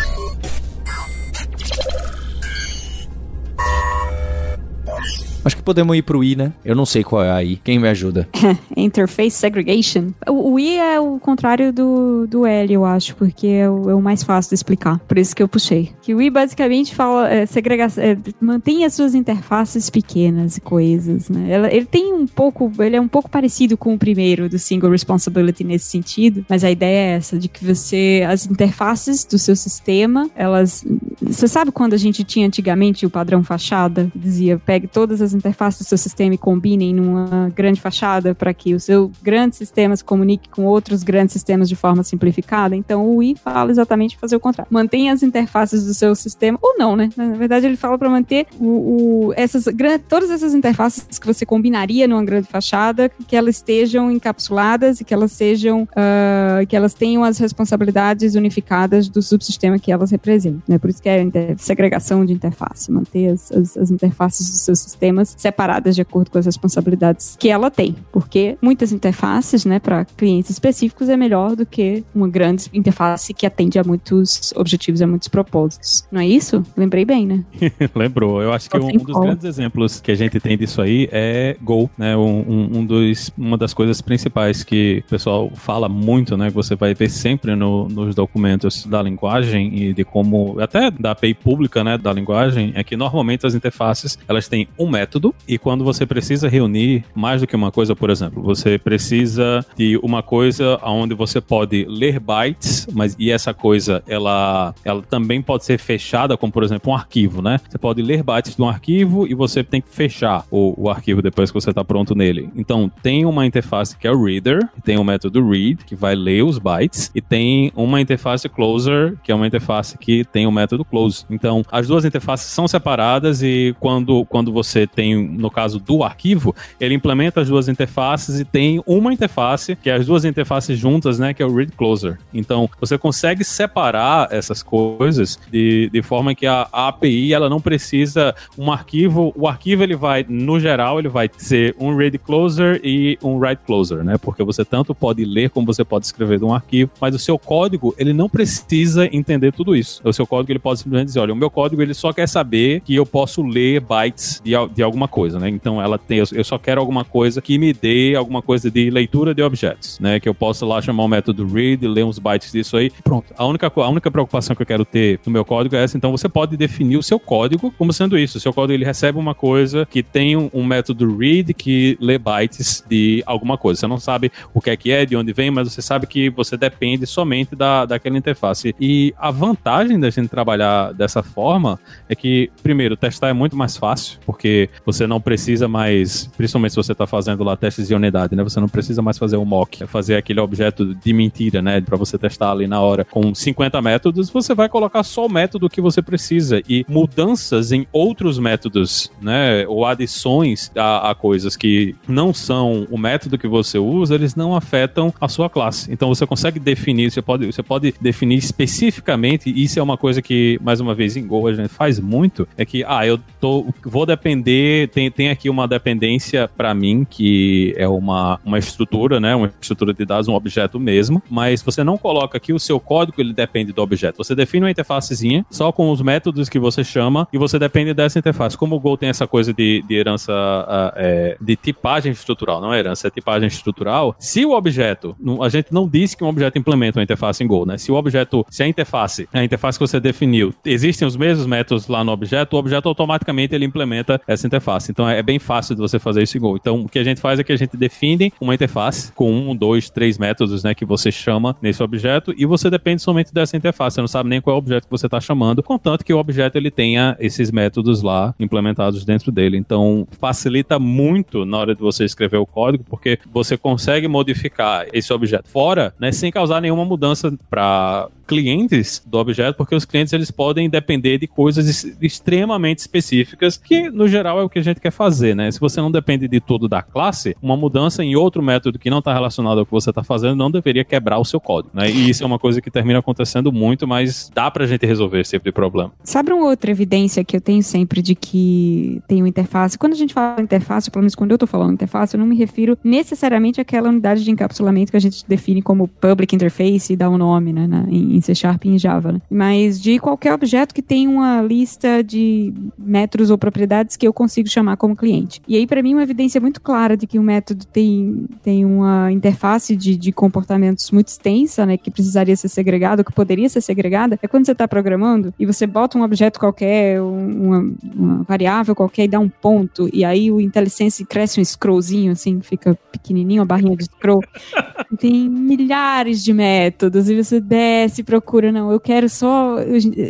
Acho que podemos ir pro I, né? Eu não sei qual é a I. Quem me ajuda? Interface Segregation. O, I é o contrário do, do L, eu acho, porque é o, é o, mais fácil de explicar. Por isso que eu puxei. Que o I basicamente fala é, segregação, é, mantém as suas interfaces pequenas e coisas, né? Ela, ele tem um pouco, ele é um pouco parecido com o primeiro do Single Responsibility nesse sentido, mas a ideia é essa de que você as interfaces do seu sistema, elas, você sabe quando a gente tinha antigamente o padrão fachada, dizia pegue todas as interfaces do seu sistema e combinem numa grande fachada para que o seu grande sistema se comunique com outros grandes sistemas de forma simplificada. Então o I fala exatamente fazer o contrário. Mantenha as interfaces do seu sistema, ou não, né? Na verdade, ele fala para manter o, o, essas, todas essas interfaces que você combinaria numa grande fachada, que elas estejam encapsuladas e que elas sejam, uh, que elas tenham as responsabilidades unificadas do subsistema que elas representam. Né? Por isso que é segregação de interface, manter as, as, as interfaces dos seus sistemas separadas de acordo com as responsabilidades que ela tem, porque muitas interfaces, né, para clientes específicos é melhor do que uma grande interface que atende a muitos objetivos, a muitos propósitos. Não é isso? Lembrei bem, né? Lembrou. Eu acho que um, um, dos grandes exemplos que a gente tem disso aí é Go, né? Um, um, dos, uma das coisas principais que o pessoal fala muito, né? Que você vai ver sempre no, nos documentos da linguagem e de como, até da API pública, né, da linguagem, é que normalmente as interfaces, elas têm um método e quando você precisa reunir mais do que uma coisa, por exemplo, você precisa de uma coisa onde você pode ler bytes, mas e essa coisa, ela, ela também pode ser fechada, como por exemplo um arquivo, né? Você pode ler bytes de um arquivo e você tem que fechar o, o arquivo depois que você está pronto nele. Então, tem uma interface que é o reader, tem o método read, que vai ler os bytes, e tem uma interface closer, que é uma interface que tem o método close. Então, as duas interfaces são separadas e quando, quando você tem, no caso do arquivo, ele implementa as duas interfaces e tem uma interface, que é as duas interfaces juntas, né, que é o read closer. Então, você consegue separar essas coisas de, de forma que a, a API, ela não precisa um arquivo, o arquivo ele vai, no geral, ele vai ser um read closer e um write closer, né? Porque você tanto pode ler como você pode escrever de um arquivo, mas o seu código, ele não precisa entender tudo isso. O seu código, ele pode simplesmente dizer, olha, o meu código, ele só quer saber que eu posso ler bytes de, de alguma coisa, né? Então, ela tem, eu só quero alguma coisa que me dê alguma coisa de leitura de objetos, né? Que eu possa lá chamar o método read, ler uns bytes disso aí. Pronto. A única, a única preocupação que eu quero ter no meu código é essa. Então, você pode definir o seu código como sendo isso. O seu código, ele recebe uma coisa que tem um, um método read que lê bytes de alguma coisa. Você não sabe o que é que é, de onde vem, mas você sabe que você depende somente da, daquela interface. E a vantagem da gente trabalhar dessa forma é que, primeiro, testar é muito mais fácil, porque você não precisa mais, principalmente se você está fazendo lá testes de unidade, né? Você não precisa mais fazer o mock, é fazer aquele objeto de mentira, né? Para você testar ali na hora com 50 métodos, você vai colocar só o método que você precisa e mudanças em outros métodos, né? Ou adições a, a coisas que não são o método que você usa, eles não afetam a sua classe. Então você consegue definir, você pode, você pode definir especificamente, e isso é uma coisa que, mais uma vez, em Go a gente faz muito, é que, ah, eu tô, vou depender, tem, tem aqui uma dependência para mim, que é uma, uma estrutura, né? Uma estrutura de dados, um objeto mesmo, mas você não coloca aqui o seu código, ele depende do objeto. Você define uma interfacezinha só com os métodos que você chama e você depende dessa interface. Como o Go tem essa coisa de, de herança, uh, é, de tipagem estrutural, não é herança, é tipagem estrutural, se o objeto, a gente não disse que um objeto implementa uma interface em Go, né? Se o objeto, se a interface, a interface que você definiu, existem os mesmos métodos lá no objeto, o objeto automaticamente ele implementa essa interface. Então é bem fácil de você fazer isso em Go. Então o que a gente faz é que a gente define uma interface com um, dois, três métodos, né, que você chama nesse objeto e você depende somente dessa interface. Você não sabe nem qual é o objeto que você está chamando, contanto que o objeto ele tenha esses métodos lá implementados dentro dele. Então facilita muito na hora de você escrever o código, porque você consegue modificar esse objeto fora, né, sem causar nenhuma mudança para clientes do objeto, porque os clientes eles podem depender de coisas extremamente específicas, que no geral é o que a gente quer fazer, né? Se você não depende de tudo da classe, uma mudança em outro método que não está relacionado ao que você está fazendo não deveria quebrar o seu código, né? E isso é uma coisa que termina acontecendo muito, mas dá pra gente resolver esse tipo de problema. Sabe uma outra evidência que eu tenho sempre de que tem uma interface? Quando a gente fala interface, pelo menos quando eu tô falando interface, eu não me refiro necessariamente àquela unidade de encapsulamento que a gente define como public interface e dá um nome, né, em C Sharp e em Java, né? Mas de qualquer objeto que tem uma lista de métodos ou propriedades que eu consigo chamar como cliente. E aí, para mim, uma evidência muito clara de que o método tem, tem uma interface de, de comportamentos muito extensa, né, que precisaria ser segregada, que poderia ser segregada, é quando você está programando e você bota um objeto qualquer, uma, uma, variável qualquer e dá um ponto, e aí o IntelliSense cresce um scrollzinho, assim, fica pequenininho, a barrinha de scroll. tem milhares de métodos e você desce, procura, não, eu quero só.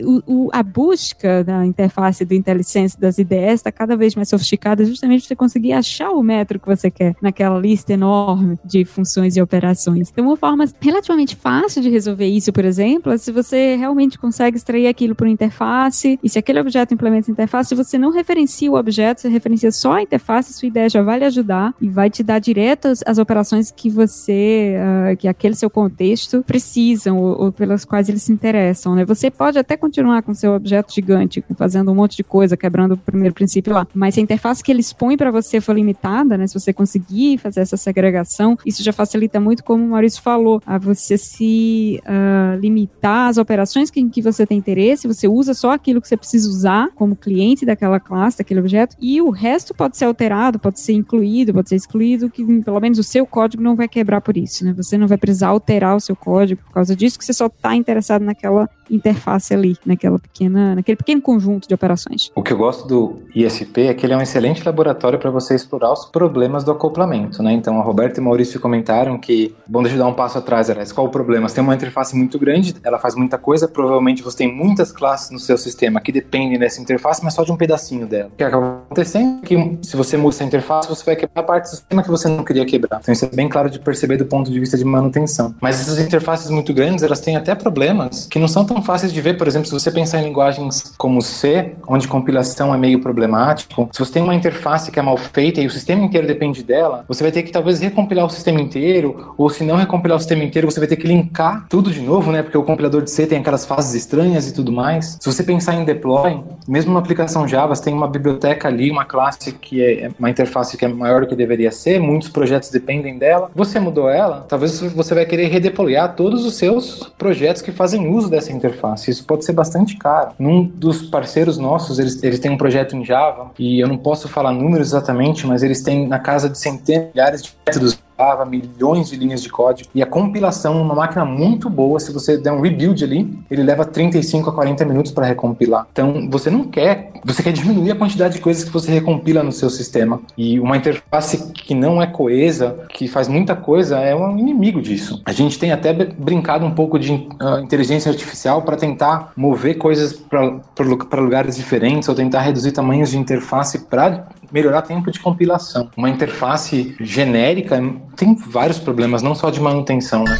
O, o, a busca da interface do IntelliSense das IDEs está cada vez mais sofisticada, justamente para você conseguir achar o metro que você quer naquela lista enorme de funções e operações. Então, uma forma relativamente fácil de resolver isso, por exemplo, é se você realmente consegue extrair aquilo por interface, e se aquele objeto implementa interface, você não referencia o objeto, você referencia só a interface, sua ideia já vai lhe ajudar e vai te dar direto as, as operações que você, uh, que aquele seu contexto precisam ou, ou, pelas quais eles se interessam, né? Você pode até continuar com seu objeto gigante, fazendo um monte de coisa, quebrando o primeiro princípio lá, mas se a interface que ele expõe para você for limitada, né? Se você conseguir fazer essa segregação, isso já facilita muito, como o Maurício falou, a você se uh, limitar às operações que, em que você tem interesse, você usa só aquilo que você precisa usar como cliente daquela classe, daquele objeto, e o resto pode ser alterado, pode ser incluído, pode ser excluído, que pelo menos o seu código não vai quebrar por isso, né? Você não vai precisar alterar o seu código por causa disso, que você só está interessado naquela interface ali, naquela pequena, naquele pequeno conjunto de operações. O que eu gosto do ISP é que ele é um excelente laboratório para você explorar os problemas do acoplamento, né? Então a Roberta e o Maurício comentaram que, bom, deixa eu dar um passo atrás, Alex, qual o problema? Você tem uma interface muito grande, ela faz muita coisa, provavelmente você tem muitas classes no seu sistema que dependem dessa interface, mas só de um pedacinho dela. O que acaba acontecendo é que se você muda essa interface, você vai quebrar a parte do sistema que você não queria quebrar. Então isso é bem claro de perceber do ponto de vista de manutenção. Mas essas interfaces muito grandes, elas têm até problemas que não são tão fáceis de ver. Por exemplo, se você pensar em linguagens como C, onde compilação é meio problemático, se você tem uma interface que é mal feita e o sistema inteiro depende dela, você vai ter que talvez recompilar o sistema inteiro, ou se não recompilar o sistema inteiro, você vai ter que linkar tudo de novo, né? Porque o compilador de C tem aquelas fases estranhas e tudo mais. Se você pensar em deploy, mesmo na aplicação Java, você tem uma biblioteca ali, uma classe que é uma interface que é maior do que deveria ser, muitos projetos dependem dela. Você mudou ela, talvez você vai querer redeployar todos os seus projetos que fazem uso dessa interface. Isso pode ser bastante caro. Num dos parceiros nossos, eles, eles têm um projeto em Java, e eu não posso falar números exatamente, mas eles têm na casa de centenas, milhares de métodos Java, milhões de linhas de código. E a compilação, uma máquina muito boa, se você der um rebuild ali, ele leva 35 a 40 minutos para recompilar. Então, você não quer, você quer diminuir a quantidade de coisas que você recompila no seu sistema. E uma interface que não é coesa, que faz muita coisa, é um inimigo disso. A gente tem até brincado um pouco de uh, inteligência artificial para tentar mover coisas para lugares diferentes ou tentar reduzir tamanhos de interface para melhorar tempo de compilação. Uma interface genérica tem vários problemas, não só de manutenção, né?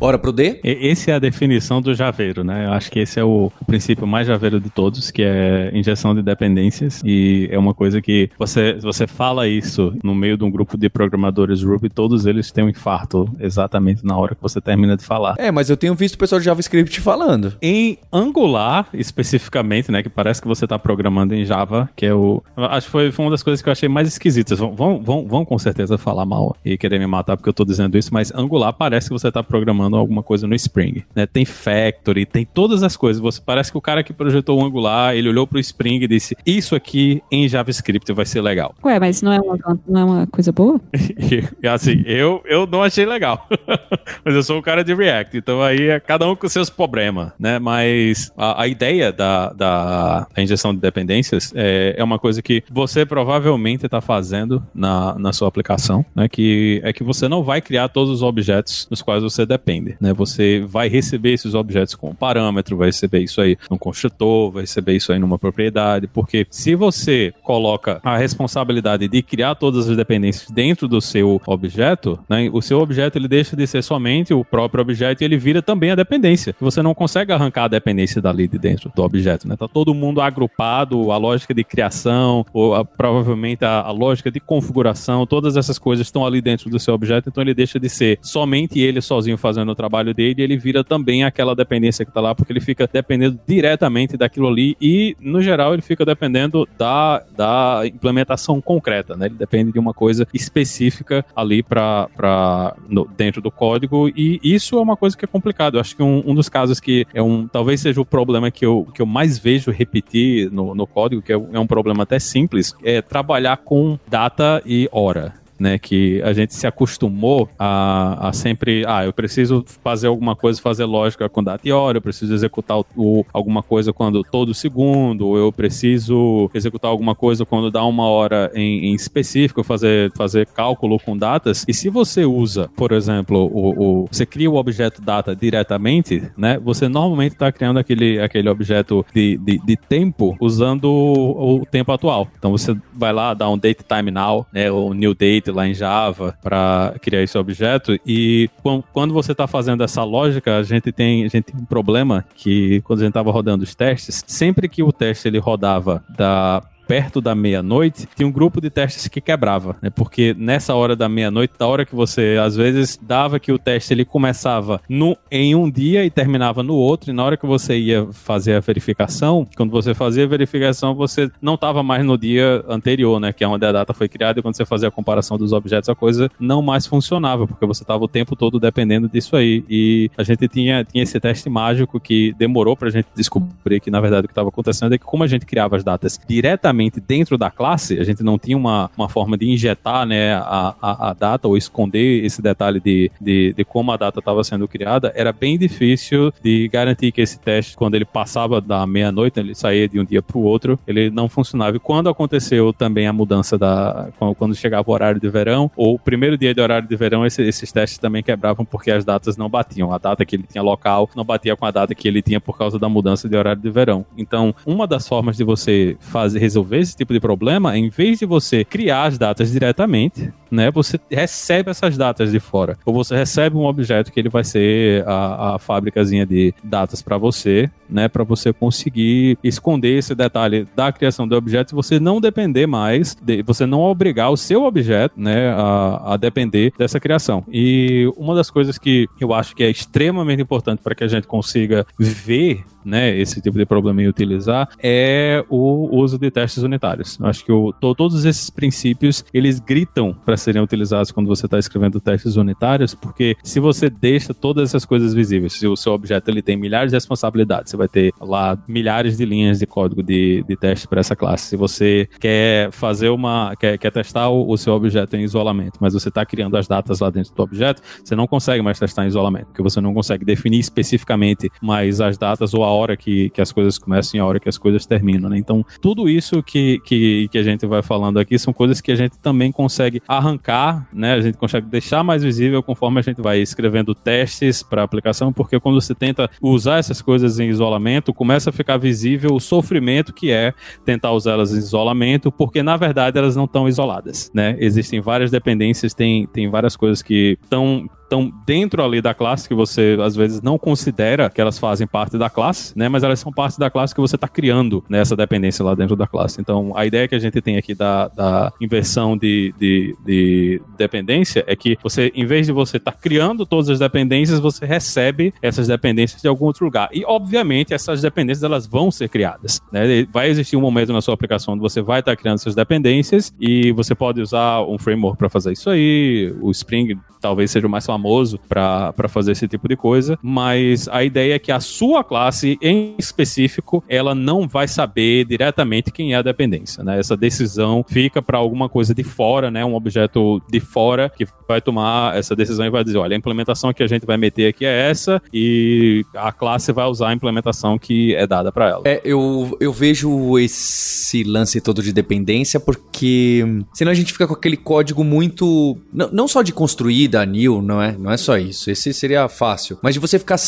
Bora pro D? Esse é a definição do javeiro, né? Eu acho que esse é o princípio mais javeiro de todos, que é injeção de dependências. E é uma coisa que você, você fala isso no meio de um grupo de programadores Ruby, todos eles têm um infarto exatamente na hora que você termina de falar. É, mas eu tenho visto o pessoal de JavaScript falando. Em Angular, especificamente, né? Que parece que você está programando em Java, que é o. Acho que foi, foi uma das coisas que eu achei mais esquisitas. Vão, vão, vão, vão com certeza falar mal e querer me matar porque eu estou dizendo isso, mas Angular parece que você está programando alguma coisa no Spring. Né? Tem Factory, tem todas as coisas. Você parece que o cara que projetou o Angular, ele olhou pro Spring e disse: Isso aqui em JavaScript vai ser legal. Ué, mas não é uma, não é uma coisa boa? assim, eu, eu não achei legal. mas eu sou o cara de React, então aí é cada um com seus problemas, né? Mas a, a ideia da, da, da, injeção de dependências é, é uma coisa que você provavelmente está fazendo na, na sua aplicação, né? Que é que você não vai criar todos os objetos nos quais você depende né? Você vai receber esses objetos com um parâmetro, vai receber isso aí num construtor, vai receber isso aí numa propriedade, porque se você coloca a responsabilidade de criar todas as dependências dentro do seu objeto, né? O seu objeto ele deixa de ser somente o próprio objeto e ele vira também a dependência. Você não consegue arrancar a dependência dali de dentro do objeto, né? Tá todo mundo agrupado, a lógica de criação, ou a, provavelmente a, a lógica de configuração, todas essas coisas estão ali dentro do seu objeto, então ele deixa de ser somente ele sozinho fazendo no trabalho dele, ele vira também aquela dependência que está lá, porque ele fica dependendo diretamente daquilo ali e, no geral, ele fica dependendo da, da implementação concreta, né? Ele depende de uma coisa específica ali para dentro do código e isso é uma coisa que é complicado. Eu acho que um, um dos casos que é um talvez seja o problema que eu, que eu mais vejo repetir no, no código, que é, é um problema até simples, é trabalhar com data e hora né? Que a gente se acostumou a, a sempre, ah, eu preciso fazer alguma coisa, fazer lógica com data e hora, eu preciso executar o, o, alguma coisa quando todo segundo, ou eu preciso executar alguma coisa quando dá uma hora em, em específico, fazer, fazer cálculo com datas. E se você usa, por exemplo, o, o você cria o objeto data diretamente, né? Você normalmente está criando aquele, aquele objeto de, de, de tempo usando o, o tempo atual. Então você vai lá, dá um date time now, né? Ou new date lá em Java para criar esse objeto. E quando você está fazendo essa lógica, a gente tem, a gente tem um problema que quando a gente estava rodando os testes, sempre que o teste ele rodava da perto da meia-noite, tinha um grupo de testes que quebrava, né? Porque nessa hora da meia-noite, da hora que você às vezes dava que o teste ele começava no, em um dia e terminava no outro, e na hora que você ia fazer a verificação, quando você fazia a verificação, você não estava mais no dia anterior, né? Que é onde a data foi criada, e quando você fazia a comparação dos objetos, a coisa não mais funcionava, porque você estava o tempo todo dependendo disso aí. E a gente tinha, tinha esse teste mágico que demorou pra gente descobrir que, na verdade, o que estava acontecendo é que como a gente criava as datas diretamente dentro da classe, a gente não tinha uma, uma forma de injetar né, a, a, a data ou esconder esse detalhe de, de, de como a data estava sendo criada, era bem difícil de garantir que esse teste, quando ele passava da meia-noite, ele saía de um dia para o outro, ele não funcionava. E quando aconteceu também a mudança da. quando chegava o horário de verão, ou o primeiro dia de horário de verão, esse, esses testes também quebravam porque as datas não batiam. A data que ele tinha local não batia com a data que ele tinha por causa da mudança de horário de verão. Então, uma das formas de você fazer resolver esse tipo de problema, em vez de você criar as datas diretamente, né, você recebe essas datas de fora. Ou você recebe um objeto que ele vai ser a, a fábricazinha de datas para você, né, para você conseguir esconder esse detalhe da criação do objeto e você não depender mais, de, você não obrigar o seu objeto, né, a, a depender dessa criação. E uma das coisas que eu acho que é extremamente importante para que a gente consiga ver né, esse tipo de problema e utilizar é o uso de testes unitários. Acho que o, to, todos esses princípios eles gritam para serem utilizados quando você está escrevendo testes unitários, porque se você deixa todas essas coisas visíveis, se o seu objeto ele tem milhares de responsabilidades, você vai ter lá milhares de linhas de código de, de teste para essa classe. Se você quer fazer uma, quer, quer testar o, o seu objeto em isolamento, mas você está criando as datas lá dentro do objeto, você não consegue mais testar em isolamento, porque você não consegue definir especificamente mais as datas ou a hora que, que as coisas começam e a hora que as coisas terminam, né? Então, tudo isso que, que, que a gente vai falando aqui são coisas que a gente também consegue arrancar, né? A gente consegue deixar mais visível conforme a gente vai escrevendo testes para aplicação, porque quando você tenta usar essas coisas em isolamento, começa a ficar visível o sofrimento que é tentar usá-las em isolamento, porque na verdade elas não estão isoladas, né? Existem várias dependências, tem, tem várias coisas que estão estão dentro ali da classe que você às vezes não considera que elas fazem parte da classe, né? Mas elas são parte da classe que você está criando nessa dependência lá dentro da classe. Então, a ideia que a gente tem aqui da, da inversão de, de, de dependência é que você, em vez de você estar tá criando todas as dependências, você recebe essas dependências de algum outro lugar. E, obviamente, essas dependências elas vão ser criadas. Né? Vai existir um momento na sua aplicação onde você vai estar tá criando essas dependências e você pode usar um framework para fazer isso aí. O Spring talvez seja o mais famoso para fazer esse tipo de coisa, mas a ideia é que a sua classe em específico, ela não vai saber diretamente quem é a dependência, né? Essa decisão fica para alguma coisa de fora, né? Um objeto de fora que vai tomar essa decisão e vai dizer, olha, a implementação que a gente vai meter aqui é essa e a classe vai usar a implementação que é dada para ela. É, eu, eu vejo esse lance todo de dependência porque senão a gente fica com aquele código muito não, não só de construir da new, não é? Não é só isso. Esse seria fácil. Mas de você ficar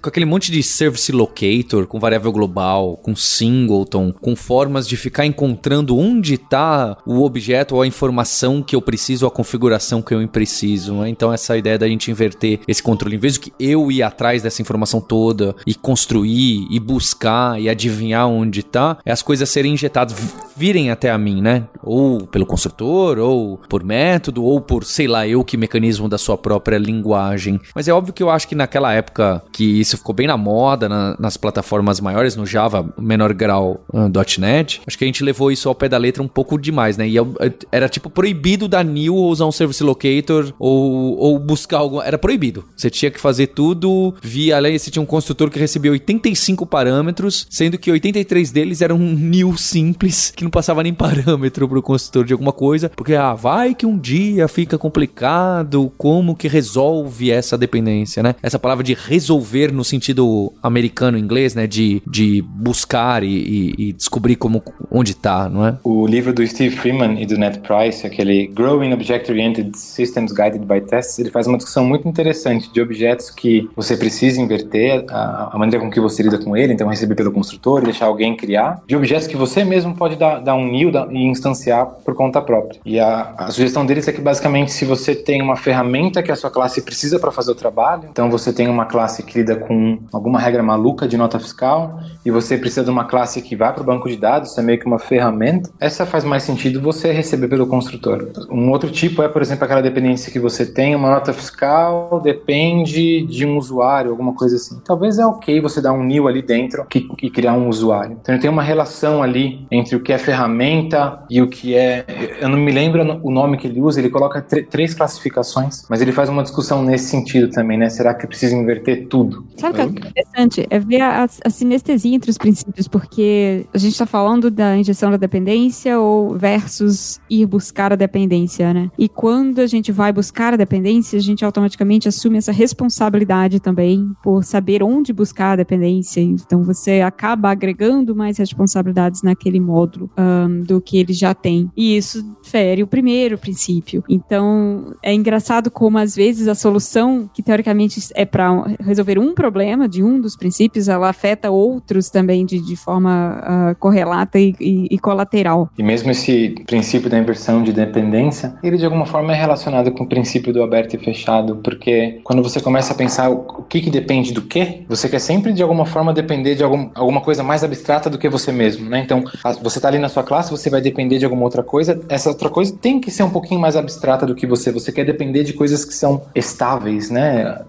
com aquele monte de service locator, com variável global, com singleton, com formas de ficar encontrando onde está o objeto ou a informação que eu preciso, a configuração que eu preciso. Né? Então, essa ideia da gente inverter esse controle, em vez de que eu ir atrás dessa informação toda e construir e buscar e adivinhar onde está, é as coisas serem injetadas, virem até a mim, né? Ou pelo construtor, ou por método, ou por sei lá eu que mecanismo da sua própria linguagem. Mas é óbvio que eu acho que naquela época que isso ficou bem na moda, na, nas plataformas maiores, no Java, menor grau uh, .NET, acho que a gente levou isso ao pé da letra um pouco demais, né? E eu, era tipo proibido da New usar um Service Locator ou, ou buscar algo. Era proibido. Você tinha que fazer tudo via. Além, você tinha um construtor que recebia 85 parâmetros, sendo que 83 deles eram New simples, que não passava nem parâmetro pro construtor de alguma coisa, porque, ah, vai que um dia fica complicado como que resolve essa dependência, né? Essa palavra de resolver no sentido americano inglês, né? De, de buscar e, e, e descobrir como onde tá, não é? O livro do Steve Freeman e do Ned Price, aquele Growing Object-Oriented Systems Guided by Tests, ele faz uma discussão muito interessante de objetos que você precisa inverter a, a maneira com que você lida com ele, então receber pelo construtor e deixar alguém criar, de objetos que você mesmo pode dar, dar um new e instanciar por conta própria. E a, a sugestão deles é que basicamente se você tem uma ferramenta que a sua classe precisa para fazer o trabalho. Então você tem uma classe que lida com alguma regra maluca de nota fiscal e você precisa de uma classe que vai para o banco de dados, isso é meio que uma ferramenta. Essa faz mais sentido você receber pelo construtor. Um outro tipo é, por exemplo, aquela dependência que você tem uma nota fiscal depende de um usuário, alguma coisa assim. Talvez é ok você dar um new ali dentro que, e criar um usuário. Então tem uma relação ali entre o que é ferramenta e o que é. Eu não me lembro o nome que ele usa, ele coloca três classificações mas ele faz uma discussão nesse sentido também, né? Será que precisa inverter tudo? Sabe o que é interessante? É ver a, a sinestesia entre os princípios, porque a gente está falando da injeção da dependência ou versus ir buscar a dependência, né? E quando a gente vai buscar a dependência, a gente automaticamente assume essa responsabilidade também por saber onde buscar a dependência. Então você acaba agregando mais responsabilidades naquele módulo um, do que ele já tem. E isso fere o primeiro princípio. Então é engraçado como às vezes a solução que teoricamente é para resolver um problema de um dos princípios, ela afeta outros também de, de forma uh, correlata e, e, e, colateral. E mesmo esse princípio da inversão de dependência, ele de alguma forma é relacionado com o princípio do aberto e fechado, porque quando você começa a pensar o que, que depende do que, você quer sempre de alguma forma depender de algum, alguma coisa mais abstrata do que você mesmo, né? Então, você está ali na sua classe, você vai depender de alguma outra coisa, essa outra coisa tem que ser um pouquinho mais abstrata do que você, você quer depender de coisas que são estáveis, né?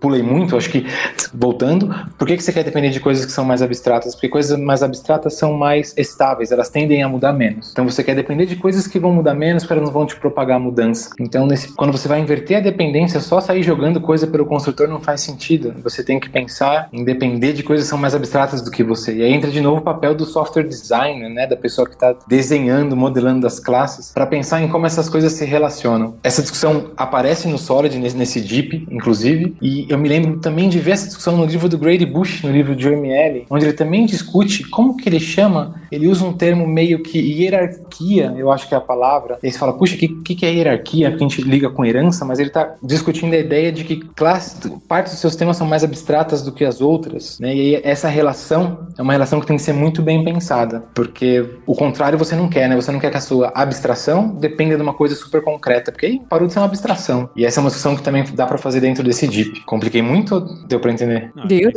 Pulei muito, acho que voltando, por que, que você quer depender de coisas que são mais abstratas? Porque coisas mais abstratas são mais estáveis, elas tendem a mudar menos. Então você quer depender de coisas que vão mudar menos, elas não vão te propagar a mudança. Então, nesse, quando você vai inverter a dependência, só sair jogando coisa pelo construtor não faz sentido. Você tem que pensar em depender de coisas que são mais abstratas do que você. E aí entra de novo o papel do software designer, né? Da pessoa que está desenhando, modelando as classes, para pensar em como essas coisas se relacionam. Essa discussão aparece no Solid, nesse, nesse DIP, inclusive, e eu me lembro também de ver essa discussão no livro do Grady Bush, no livro de Jeremy L., onde ele também discute como que ele chama, ele usa um termo meio que hierarquia, eu acho que é a palavra. Ele fala, puxa, o que, que, que é hierarquia? Porque a gente liga com herança, mas ele está discutindo a ideia de que classe, partes dos seus temas são mais abstratas do que as outras, né? E essa relação é uma relação que tem que ser muito bem pensada, porque o contrário você não quer, né? Você não quer que a sua abstração dependa de uma coisa super concreta, porque aí parou de ser uma abstração. E essa é uma discussão que também dá para fazer dentro desse DIP. Compliquei muito, deu para entender? Não, Deu.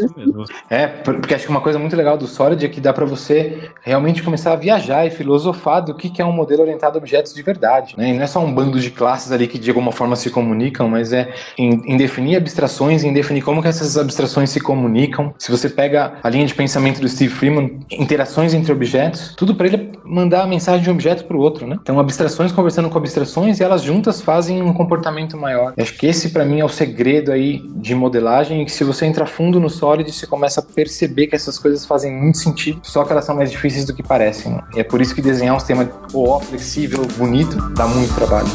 É, porque acho que uma coisa muito legal do Solid é que dá para você realmente começar a viajar e filosofar do que, que é um modelo orientado a objetos de verdade. Né? E não é só um bando de classes ali que de alguma forma se comunicam, mas é em, em definir abstrações, em definir como que essas abstrações se comunicam. Se você pega a linha de pensamento do Steve Freeman, interações entre objetos, tudo para ele mandar a mensagem de um objeto para o outro, né? Então abstrações conversando com abstrações e elas juntas fazem um comportamento maior. Eu acho que esse para mim é o segredo aí de modelagem que se você entra fundo no Solid, você começa a perceber que essas coisas fazem muito sentido, só que elas são mais difíceis do que parecem. E é por isso que desenhar um sistema OO flexível, bonito, dá muito trabalho.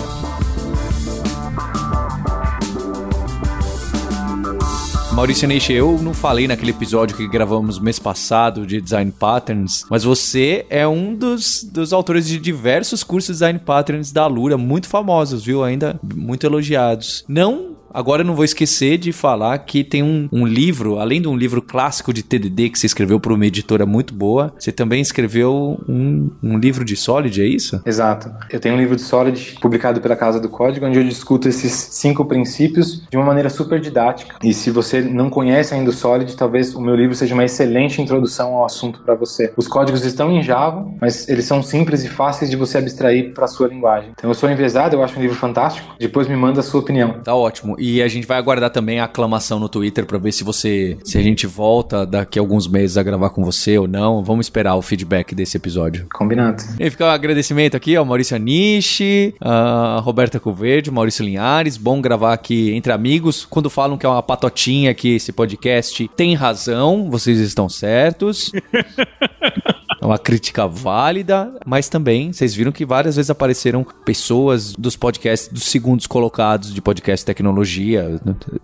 Maurício Neixe, eu não falei naquele episódio que gravamos mês passado de Design Patterns, mas você é um dos, dos autores de diversos cursos de Design Patterns da Lura, muito famosos, viu? Ainda muito elogiados. Não Agora eu não vou esquecer de falar que tem um, um livro, além de um livro clássico de TDD que você escreveu para uma editora muito boa, você também escreveu um, um livro de Solid, é isso? Exato. Eu tenho um livro de Solid publicado pela Casa do Código, onde eu discuto esses cinco princípios de uma maneira super didática. E se você não conhece ainda o Solid, talvez o meu livro seja uma excelente introdução ao assunto para você. Os códigos estão em Java, mas eles são simples e fáceis de você abstrair para sua linguagem. Então eu sou envezado, eu acho um livro fantástico. Depois me manda a sua opinião. Tá ótimo. E a gente vai aguardar também a aclamação no Twitter para ver se você, se a gente volta daqui a alguns meses a gravar com você ou não. Vamos esperar o feedback desse episódio. Combinado. E fica o um agradecimento aqui ao Maurício Anishi, a Roberta Coverde, Maurício Linhares. Bom gravar aqui entre amigos. Quando falam que é uma patotinha que esse podcast tem razão, vocês estão certos. É uma crítica válida, mas também vocês viram que várias vezes apareceram pessoas dos podcasts dos segundos colocados de podcast tecnologia.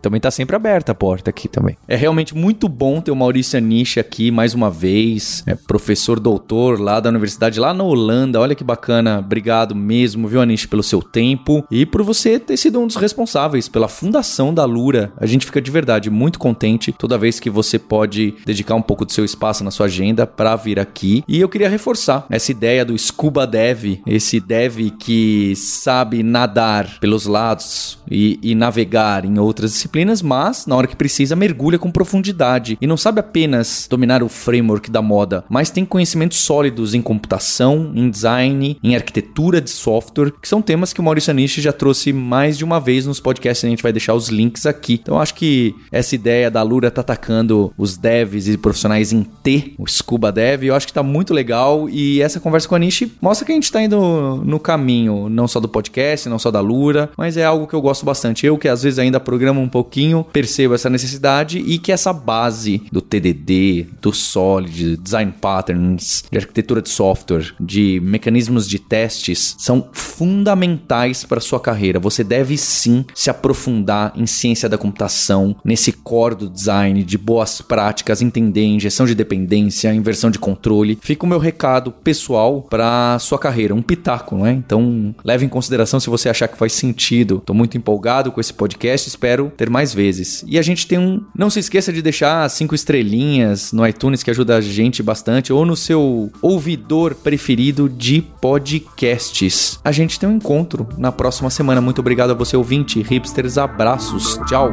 Também tá sempre aberta a porta aqui também. É realmente muito bom ter o Maurício Anish aqui mais uma vez. É professor doutor lá da universidade lá na Holanda. Olha que bacana. Obrigado mesmo, viu, Anish, pelo seu tempo e por você ter sido um dos responsáveis pela fundação da Lura. A gente fica de verdade muito contente toda vez que você pode dedicar um pouco do seu espaço na sua agenda para vir aqui. E eu queria reforçar essa ideia do scuba dev, esse dev que sabe nadar pelos lados e, e navegar em outras disciplinas, mas na hora que precisa mergulha com profundidade e não sabe apenas dominar o framework da moda, mas tem conhecimentos sólidos em computação, em design, em arquitetura de software, que são temas que o Maurício Anish já trouxe mais de uma vez nos podcasts, a gente vai deixar os links aqui. Então acho que essa ideia da Lura tá atacando os devs e profissionais em T, o Scuba Dev, eu acho que tá muito legal e essa conversa com a Nishi mostra que a gente tá indo no caminho, não só do podcast, não só da Lura, mas é algo que eu gosto bastante. Eu que às vezes ainda programo um pouquinho, percebo essa necessidade e que essa base do TDD, do Solid, design patterns, de arquitetura de software, de mecanismos de testes são fundamentais para sua carreira. Você deve sim se aprofundar em ciência da computação, nesse core do design, de boas práticas, entender injeção de dependência, inversão de controle. Fica o meu recado pessoal para sua carreira, um pitaco, não é? Então, leve em consideração se você achar que faz sentido. Tô muito empolgado com esse podcast, espero ter mais vezes. E a gente tem um, não se esqueça de deixar cinco estrelinhas no iTunes que ajuda a gente bastante ou no seu ouvidor preferido de podcasts. A gente tem um encontro na próxima semana. Muito obrigado a você ouvinte, hipsters, abraços. Tchau.